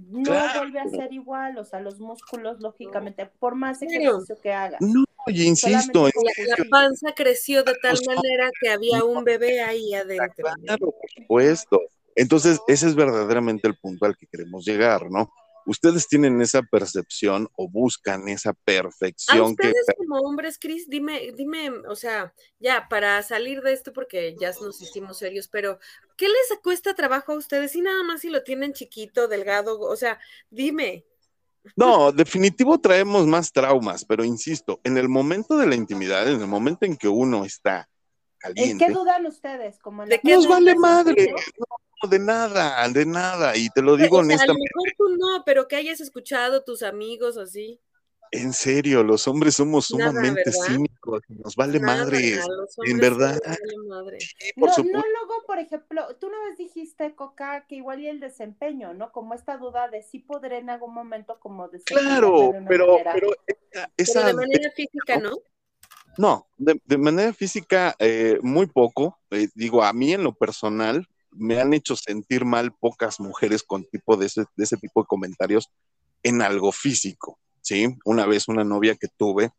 no claro. vuelve a ser igual, o sea, los músculos, lógicamente, por más ejercicio que hagas. no, Oye, insisto, en La, panza creció de tal Pues, no. manera que había un bebé ahí adentro. Claro, por supuesto. Entonces, ese es verdaderamente el punto al que queremos llegar, ¿no? Ustedes tienen esa percepción o buscan esa A perfección que ustedes como hombres, Cris, dime, dime, o sea, ya para salir de esto, porque ya nos hicimos serios, pero ¿qué les cuesta trabajo a ustedes? Y nada más si lo tienen chiquito, delgado, o sea, dime. No, definitivo traemos más traumas, pero insisto, en el momento de la intimidad, en el momento en que uno está ¿En caliente, qué dudan ustedes? Como en ¿De qué nos vale madre, no, de nada, de nada, y te lo digo O sea, a lo honestamente, mejor tú no, pero que hayas escuchado tus amigos así. en serio, los hombres somos sumamente cínicos, nos vale Nada, madre, en verdad. vale madre. Sí, por No, supuesto. no, luego, por ejemplo, tú una vez dijiste, Coca, que igual y el desempeño, ¿no? Como esta duda de si podré en algún momento como Claro, de pero, manera. pero esa, Pero esa de manera física, ¿no? No, de, de manera física, eh, muy poco. Eh, digo, a mí en lo personal me han hecho sentir mal pocas mujeres con tipo de ese, de ese tipo de comentarios en algo físico, ¿sí? Una vez una novia que tuve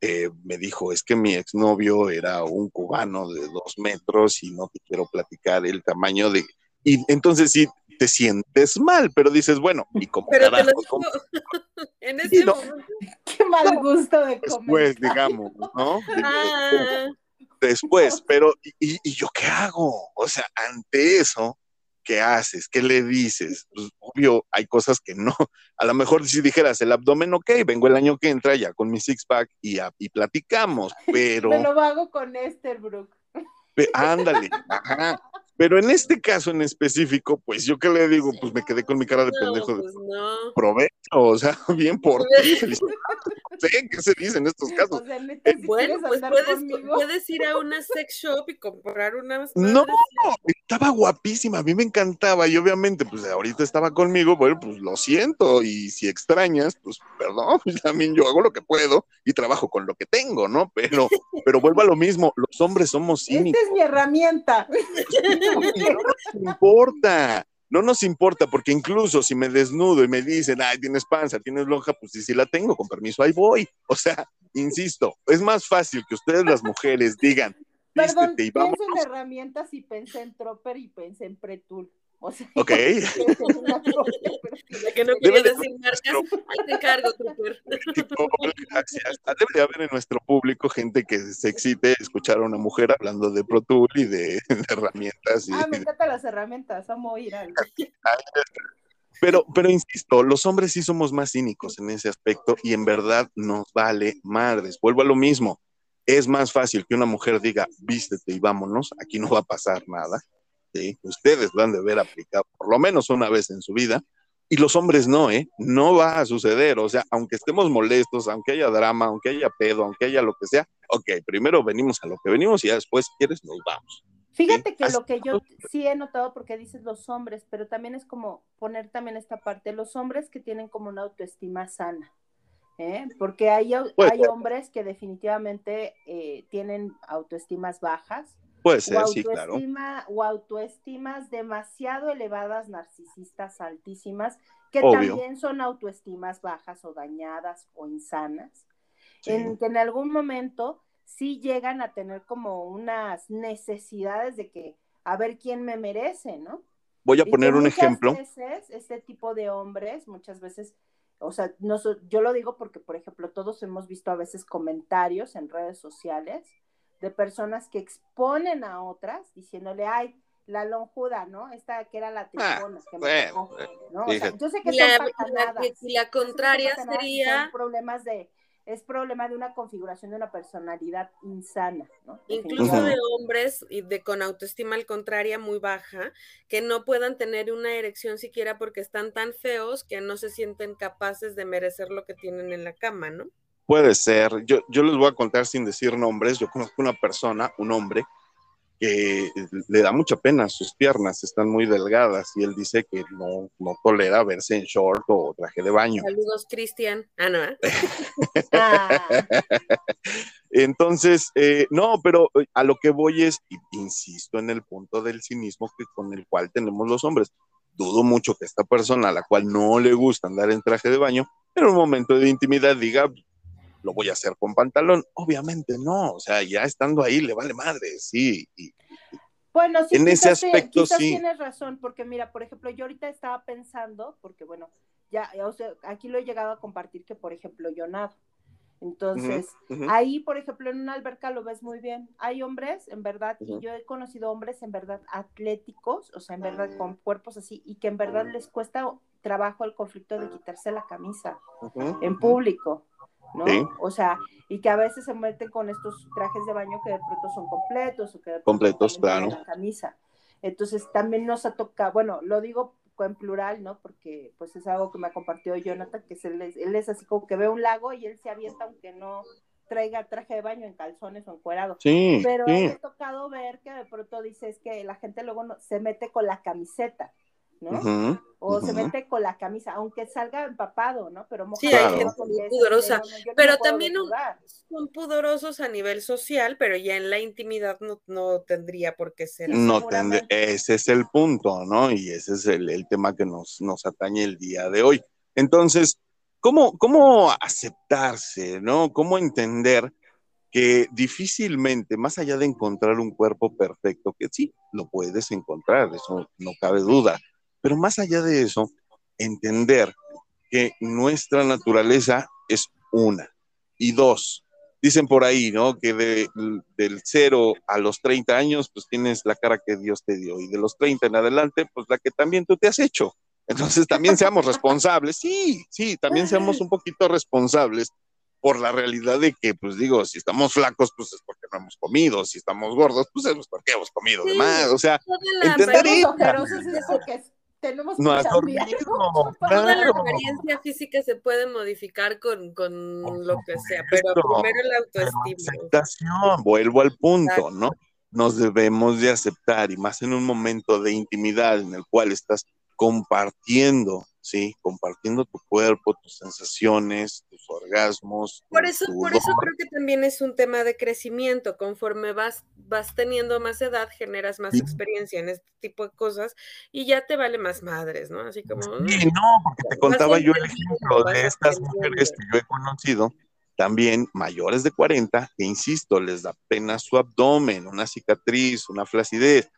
eh, me dijo, es que mi exnovio era un cubano de dos metros y no te quiero platicar el tamaño de... Y entonces sí, te sientes mal, pero dices, bueno, ¿y cómo Pero te lo ¿Cómo en ese no. momento. Qué mal gusto de comer. digamos, ¿no? Ah, después, pero ¿y, y- yo qué hago? O sea, ante eso, ¿qué haces? ¿Qué le dices? Pues, obvio, hay cosas que no. A lo mejor si dijeras el abdomen, ok, vengo el año que entra ya con mi six pack y, platicamos, pero Me lo hago con Esterbrook. pe- ándale, ajá. Pero en este caso en específico, pues yo qué le digo, pues me quedé con mi cara de no, pendejo de pues no. provecho, o sea, bien por ti. Sé qué se dice en estos casos. O sea, neta, si Bueno, pues puedes, puedes ir a una sex shop y comprar unas No, estaba guapísima, a mí me encantaba y obviamente pues ahorita estaba conmigo, bueno, pues lo siento y si extrañas, pues perdón, pues, también yo hago lo que puedo y trabajo con lo que tengo, ¿no? Pero, pero vuelvo a lo mismo, los hombres somos Esta cínicos, es mi herramienta. no nos importa, no nos importa porque incluso si me desnudo y me dicen, ay, tienes panza, tienes lonja, pues sí, sí la tengo, con permiso, ahí voy. O sea, insisto, es más fácil que ustedes las mujeres digan, Perdón, y pienso vamos. en herramientas y pensé en Tropper y pensé en Pretul. O sea, Ok. que no Debe quería de decir marcas, ahí te encargo, Trooper. tipo, gracias. Debe de haber en nuestro público gente que se excite escuchar a una mujer hablando de Pro Tool y de, de herramientas. y- Ah, me encantan las herramientas, amo ir al... pero, pero insisto, los hombres sí somos más cínicos en ese aspecto y en verdad nos vale madres. Vuelvo a lo mismo. Es más fácil que una mujer diga, vístete y vámonos, aquí no va a pasar nada. ¿Sí? Ustedes lo han de ver aplicado por lo menos una vez en su vida. Y los hombres no, ¿eh? No va a suceder. O sea, aunque estemos molestos, aunque haya drama, aunque haya pedo, aunque haya lo que sea, ok, primero venimos a lo que venimos y ya después, si quieres, nos vamos. Fíjate que Así- lo que yo sí he notado, porque dices los hombres, pero también es como poner también esta parte, los hombres que tienen como una autoestima sana, ¿eh? porque hay, hay hombres que definitivamente eh, tienen autoestimas bajas, Puede o ser, sí, claro. o autoestimas demasiado elevadas, narcisistas altísimas, que Obvio. también son autoestimas bajas o dañadas o insanas Sí. en que en algún momento sí llegan a tener como unas necesidades de que a ver quién me merece, ¿no? Voy a Y poner un muchas ejemplo. veces este tipo de hombres, muchas veces, o sea, no yo lo digo porque, por ejemplo, todos hemos visto a veces comentarios en redes sociales de personas que exponen a otras diciéndole, ay, la lonjuda, ¿no? Esta que era la tripona, que me bueno, tocó, eh, ¿no? O sea, fíjate. yo sé que son la, la- y la son contraria sería son problemas de es problema de una configuración de una personalidad insana, ¿no? incluso de hombres y de con autoestima al contraria muy baja, que no puedan tener una erección siquiera porque están tan feos que no se sienten capaces de merecer lo que tienen en la cama, ¿no? Puede ser. Yo, yo les voy a contar sin decir nombres. Yo conozco una persona, un hombre, que le da mucha pena sus piernas, están muy delgadas y él dice que no, no tolera verse en short o traje de baño. Saludos, Cristian. Ah, no. ¿eh? Ah, Entonces, eh, no, pero eh, a lo que voy es, insisto en el punto del cinismo que con el cual tenemos los hombres. Dudo mucho que esta persona a la cual no le gusta andar en traje de baño, en un momento de intimidad diga, lo voy a hacer con pantalón. Obviamente no, o sea, ya estando ahí le vale madre, sí. Y, Bueno, sí, En ese quizás aspecto, quizás sí. tienes razón, porque mira, por ejemplo, yo ahorita estaba pensando, porque bueno, ya, o sea, aquí lo he llegado a compartir que, por ejemplo, yo nado. Entonces, ahí, por ejemplo, en una alberca lo ves muy bien. Hay hombres, en verdad, y yo he conocido hombres, en verdad, atléticos, o sea, en verdad, con cuerpos así, y que en verdad les cuesta trabajo el conflicto de quitarse la camisa en público, ¿no? Sí. O sea, y que a veces se meten con estos trajes de baño que de pronto son completos o que de pronto Completos, claro. la camisa. Entonces también nos ha tocado, bueno, lo digo en plural, ¿no? Porque pues es algo que me ha compartido Jonathan, que es él, es, él es así como que ve un lago y él se avienta aunque no traiga traje de baño en calzones o encuerado. Sí, Pero sí. ha tocado ver que de pronto dices que la gente luego no- se mete con la camiseta, ¿no? Ujú, O se mete con la camisa, aunque salga empapado, ¿no? Pero Sí, hay gente ¿no? Pudorosa. de, no, no, Pero también. Son pudorosos a nivel social, pero ya en la intimidad no, no tendría por qué ser. No tendré- ese es el punto, ¿no? Y ese es el, el tema que nos, nos atañe el día de hoy. Entonces, ¿cómo, ¿cómo aceptarse, ¿no? ¿Cómo entender que difícilmente, más allá de encontrar un cuerpo perfecto, que sí, lo puedes encontrar, eso no cabe duda, pero más allá de eso, entender que nuestra naturaleza es una. Y dos, dicen por ahí, ¿no? Que de- del 0 a los 30 años, pues tienes la cara que Dios te dio. Y de los 30 en adelante, pues la que también tú te has hecho. Entonces también seamos responsables. Sí, sí, también seamos un poquito responsables por la realidad de que, pues digo, si estamos flacos, pues es porque no hemos comido. Si estamos gordos, pues es porque hemos comido de más. O sea, Entender es tenemos no chambear. dormido. toda la apariencia física se puede modificar con, con lo que sea, pero primero la autoestima. aceptación, vuelvo al punto, Exacto. ¿no? Nos debemos de aceptar y más en un momento de intimidad en el cual estás compartiendo, ¿sí? Compartiendo tu cuerpo, tus sensaciones, tus orgasmos. Por tu eso, por eso creo que también es un tema de crecimiento. Conforme vas, vas teniendo más edad, generas más Sí. experiencia en este tipo de cosas y ya te vale más madres, ¿no? Así como. "Mm, Sí, no, porque te contaba yo el ejemplo de estas mujeres que yo he conocido, también mayores de 40, que insisto, les da pena su abdomen, una cicatriz, una flacidez.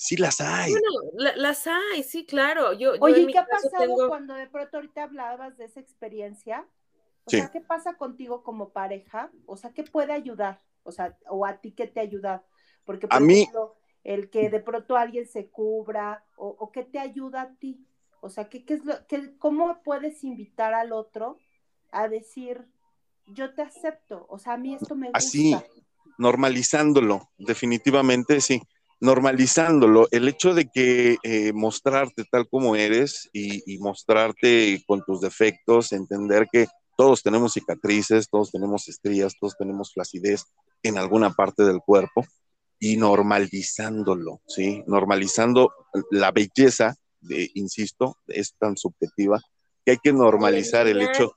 Sí las hay. Bueno, la- las hay, sí, claro. Yo, yo Oye, en ¿y mi qué ha pasado tengo. cuando de pronto ahorita hablabas de esa experiencia? O Sí. sea, ¿qué pasa contigo como pareja? O sea, ¿qué puede ayudar? O sea, o a ti qué te ha ayudado? Porque, por A mí- ejemplo, el que de pronto alguien se cubra, o, o qué te ayuda a ti? O sea, ¿qué, qué es lo, qué- ¿cómo puedes invitar al otro a decir, yo te acepto? O sea, a mí esto me gusta. Así, normalizándolo, definitivamente sí, normalizándolo. El hecho de que eh, mostrarte tal como eres y, y mostrarte con tus defectos, entender que todos tenemos cicatrices, todos tenemos estrías, todos tenemos flacidez en alguna parte del cuerpo y normalizándolo, ¿sí? Normalizando la belleza, de, insisto, es tan subjetiva que hay que normalizar el hecho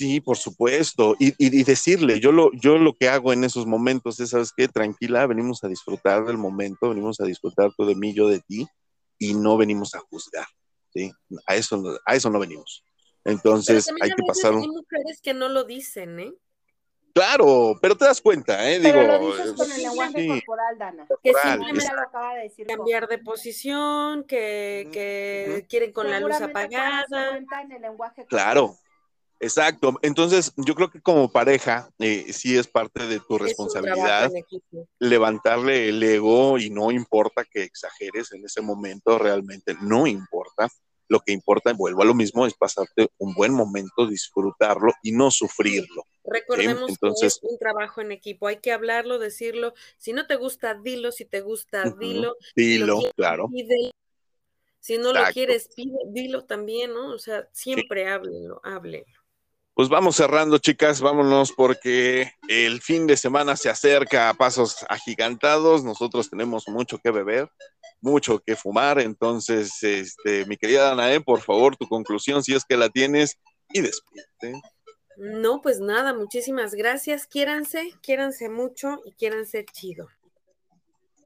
Sí, por supuesto. Y, y- y decirle, yo lo, yo lo que hago en esos momentos es, ¿sabes qué? Tranquila, venimos a disfrutar del momento, venimos a disfrutar tú de mí, yo de ti, y no venimos a juzgar, ¿sí? A eso, no- a eso no venimos. Entonces hay que pasar hay un... mujeres que no lo dicen, ¿eh? Claro, pero te das cuenta, ¿eh? Pero Digo, lo dices con el sí, lenguaje sí, corporal, Dana. Que simplemente Ya lo acaba de decir. cambiar de posición, que, que quieren con la luz apagada. cuenta en el lenguaje Claro. Exacto. Entonces, yo creo que como pareja, eh, sí es parte de tu Es responsabilidad levantarle el ego y no importa que exageres en ese momento, realmente no importa. Lo que importa, vuelvo a lo mismo, es pasarte un buen momento, disfrutarlo y no sufrirlo. Recordemos entonces- que es un trabajo en equipo, hay que hablarlo, decirlo. Si no te gusta, dilo. Si te gusta, dilo. Dilo, claro. pídelo. Si no lo quieres, dilo también, ¿no? O sea, siempre háblenlo, háblenlo. Pues vamos cerrando, chicas, vámonos porque el fin de semana se acerca a pasos agigantados. Nosotros tenemos mucho que beber, mucho que fumar. Entonces, este, mi querida Danae, por favor, tu conclusión, si es que la tienes, y despídete. No, pues nada, muchísimas gracias. Quiéranse, quiéranse mucho y quiéranse chido.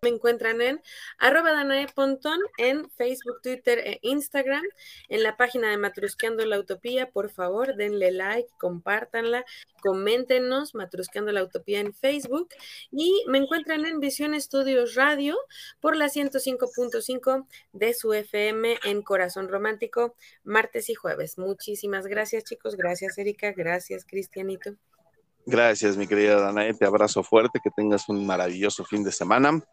Me encuentran en arroba Danae Pontón en Facebook, Twitter e Instagram. En la página de Matrusqueando la Utopía, por favor, denle like, compártanla, coméntenos Matrusqueando la Utopía en Facebook. Y me encuentran en Visión Estudios Radio por la 105.5 de su FM en Corazón Romántico, martes y jueves. Muchísimas gracias, chicos. Gracias, Erika. Gracias, Cristianito. Gracias, mi querida Danae. Te abrazo fuerte. Que tengas un maravilloso fin de semana.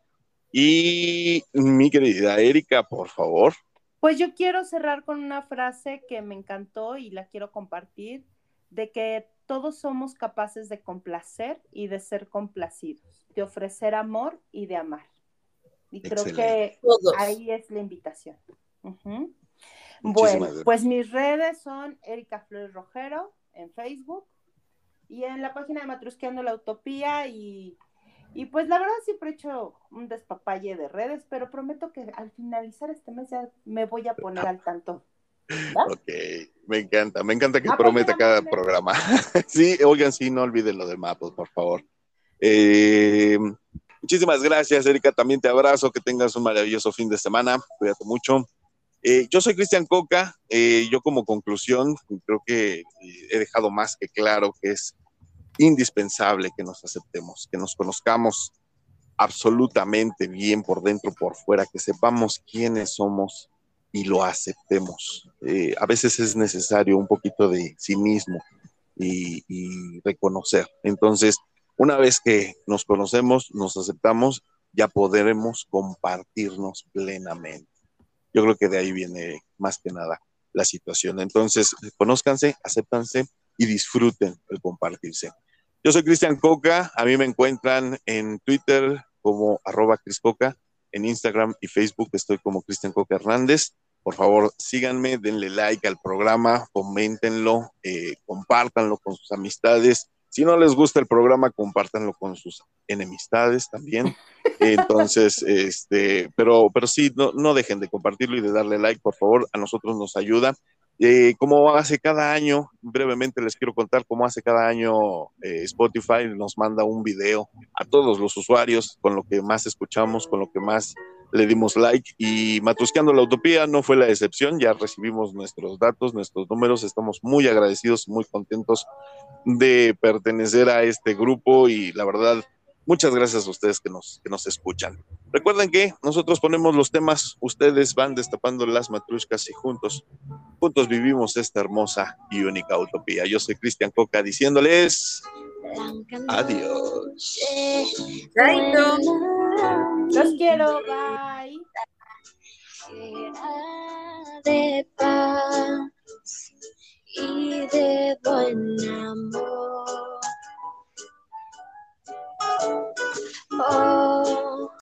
Y mi querida Erika, por favor. Pues yo quiero cerrar con una frase que me encantó y la quiero compartir, de que todos somos capaces de complacer y de ser complacidos, de ofrecer amor y de amar. Y creo que ahí es la invitación. Bueno, pues mis redes son Erika Flores Rojero en Facebook y en la página de Matrusqueando la Utopía y y pues la verdad siempre he hecho un despapalle de redes, pero prometo que al finalizar este mes ya me voy a poner al tanto. Ok, me encanta, me encanta que ah, pues prometa cada programa. sí, oigan, sí, no olviden lo de Mapos, por favor. Eh, muchísimas gracias, Erika, también te abrazo, que tengas un maravilloso fin de semana, cuídate mucho. Eh, yo soy Cristian Coca, eh, yo como conclusión creo que he dejado más que claro que es indispensable que nos aceptemos, que nos conozcamos absolutamente bien por dentro, por fuera, que sepamos quiénes somos y lo aceptemos. Eh, a veces es necesario un poquito de sí mismo y, reconocer. Entonces, una vez que nos conocemos, nos aceptamos, ya podremos compartirnos plenamente. Yo creo que de ahí viene más que nada la situación. Entonces, conózcanse, acéptanse y disfruten el compartirse. Yo soy Cristian Coca, a mí me encuentran en Twitter como arroba Coca, en Instagram y Facebook estoy como Cristian Coca Hernández. Por favor, síganme, denle like al programa, coméntenlo, eh, compártanlo con sus amistades. Si no les gusta el programa, compártanlo con sus enemistades también. Entonces, este, pero, pero sí, no, no dejen de compartirlo y de darle like, por favor, a nosotros nos ayuda. Eh, como hace cada año, brevemente les quiero contar cómo hace cada año eh, Spotify nos manda un video a todos los usuarios con lo que más escuchamos, con lo que más le dimos like. Y Matrusqueando la Utopía no fue la excepción, ya recibimos nuestros datos, nuestros números, estamos muy agradecidos, muy contentos de pertenecer a este grupo y la verdad Muchas gracias a ustedes que nos, que nos escuchan. Recuerden que nosotros ponemos los temas, ustedes van destapando las matruscas y juntos, juntos vivimos esta hermosa y única utopía. Yo soy Cristian Coca diciéndoles adiós. Los quiero, bye. De paz y de buen amor. Oh.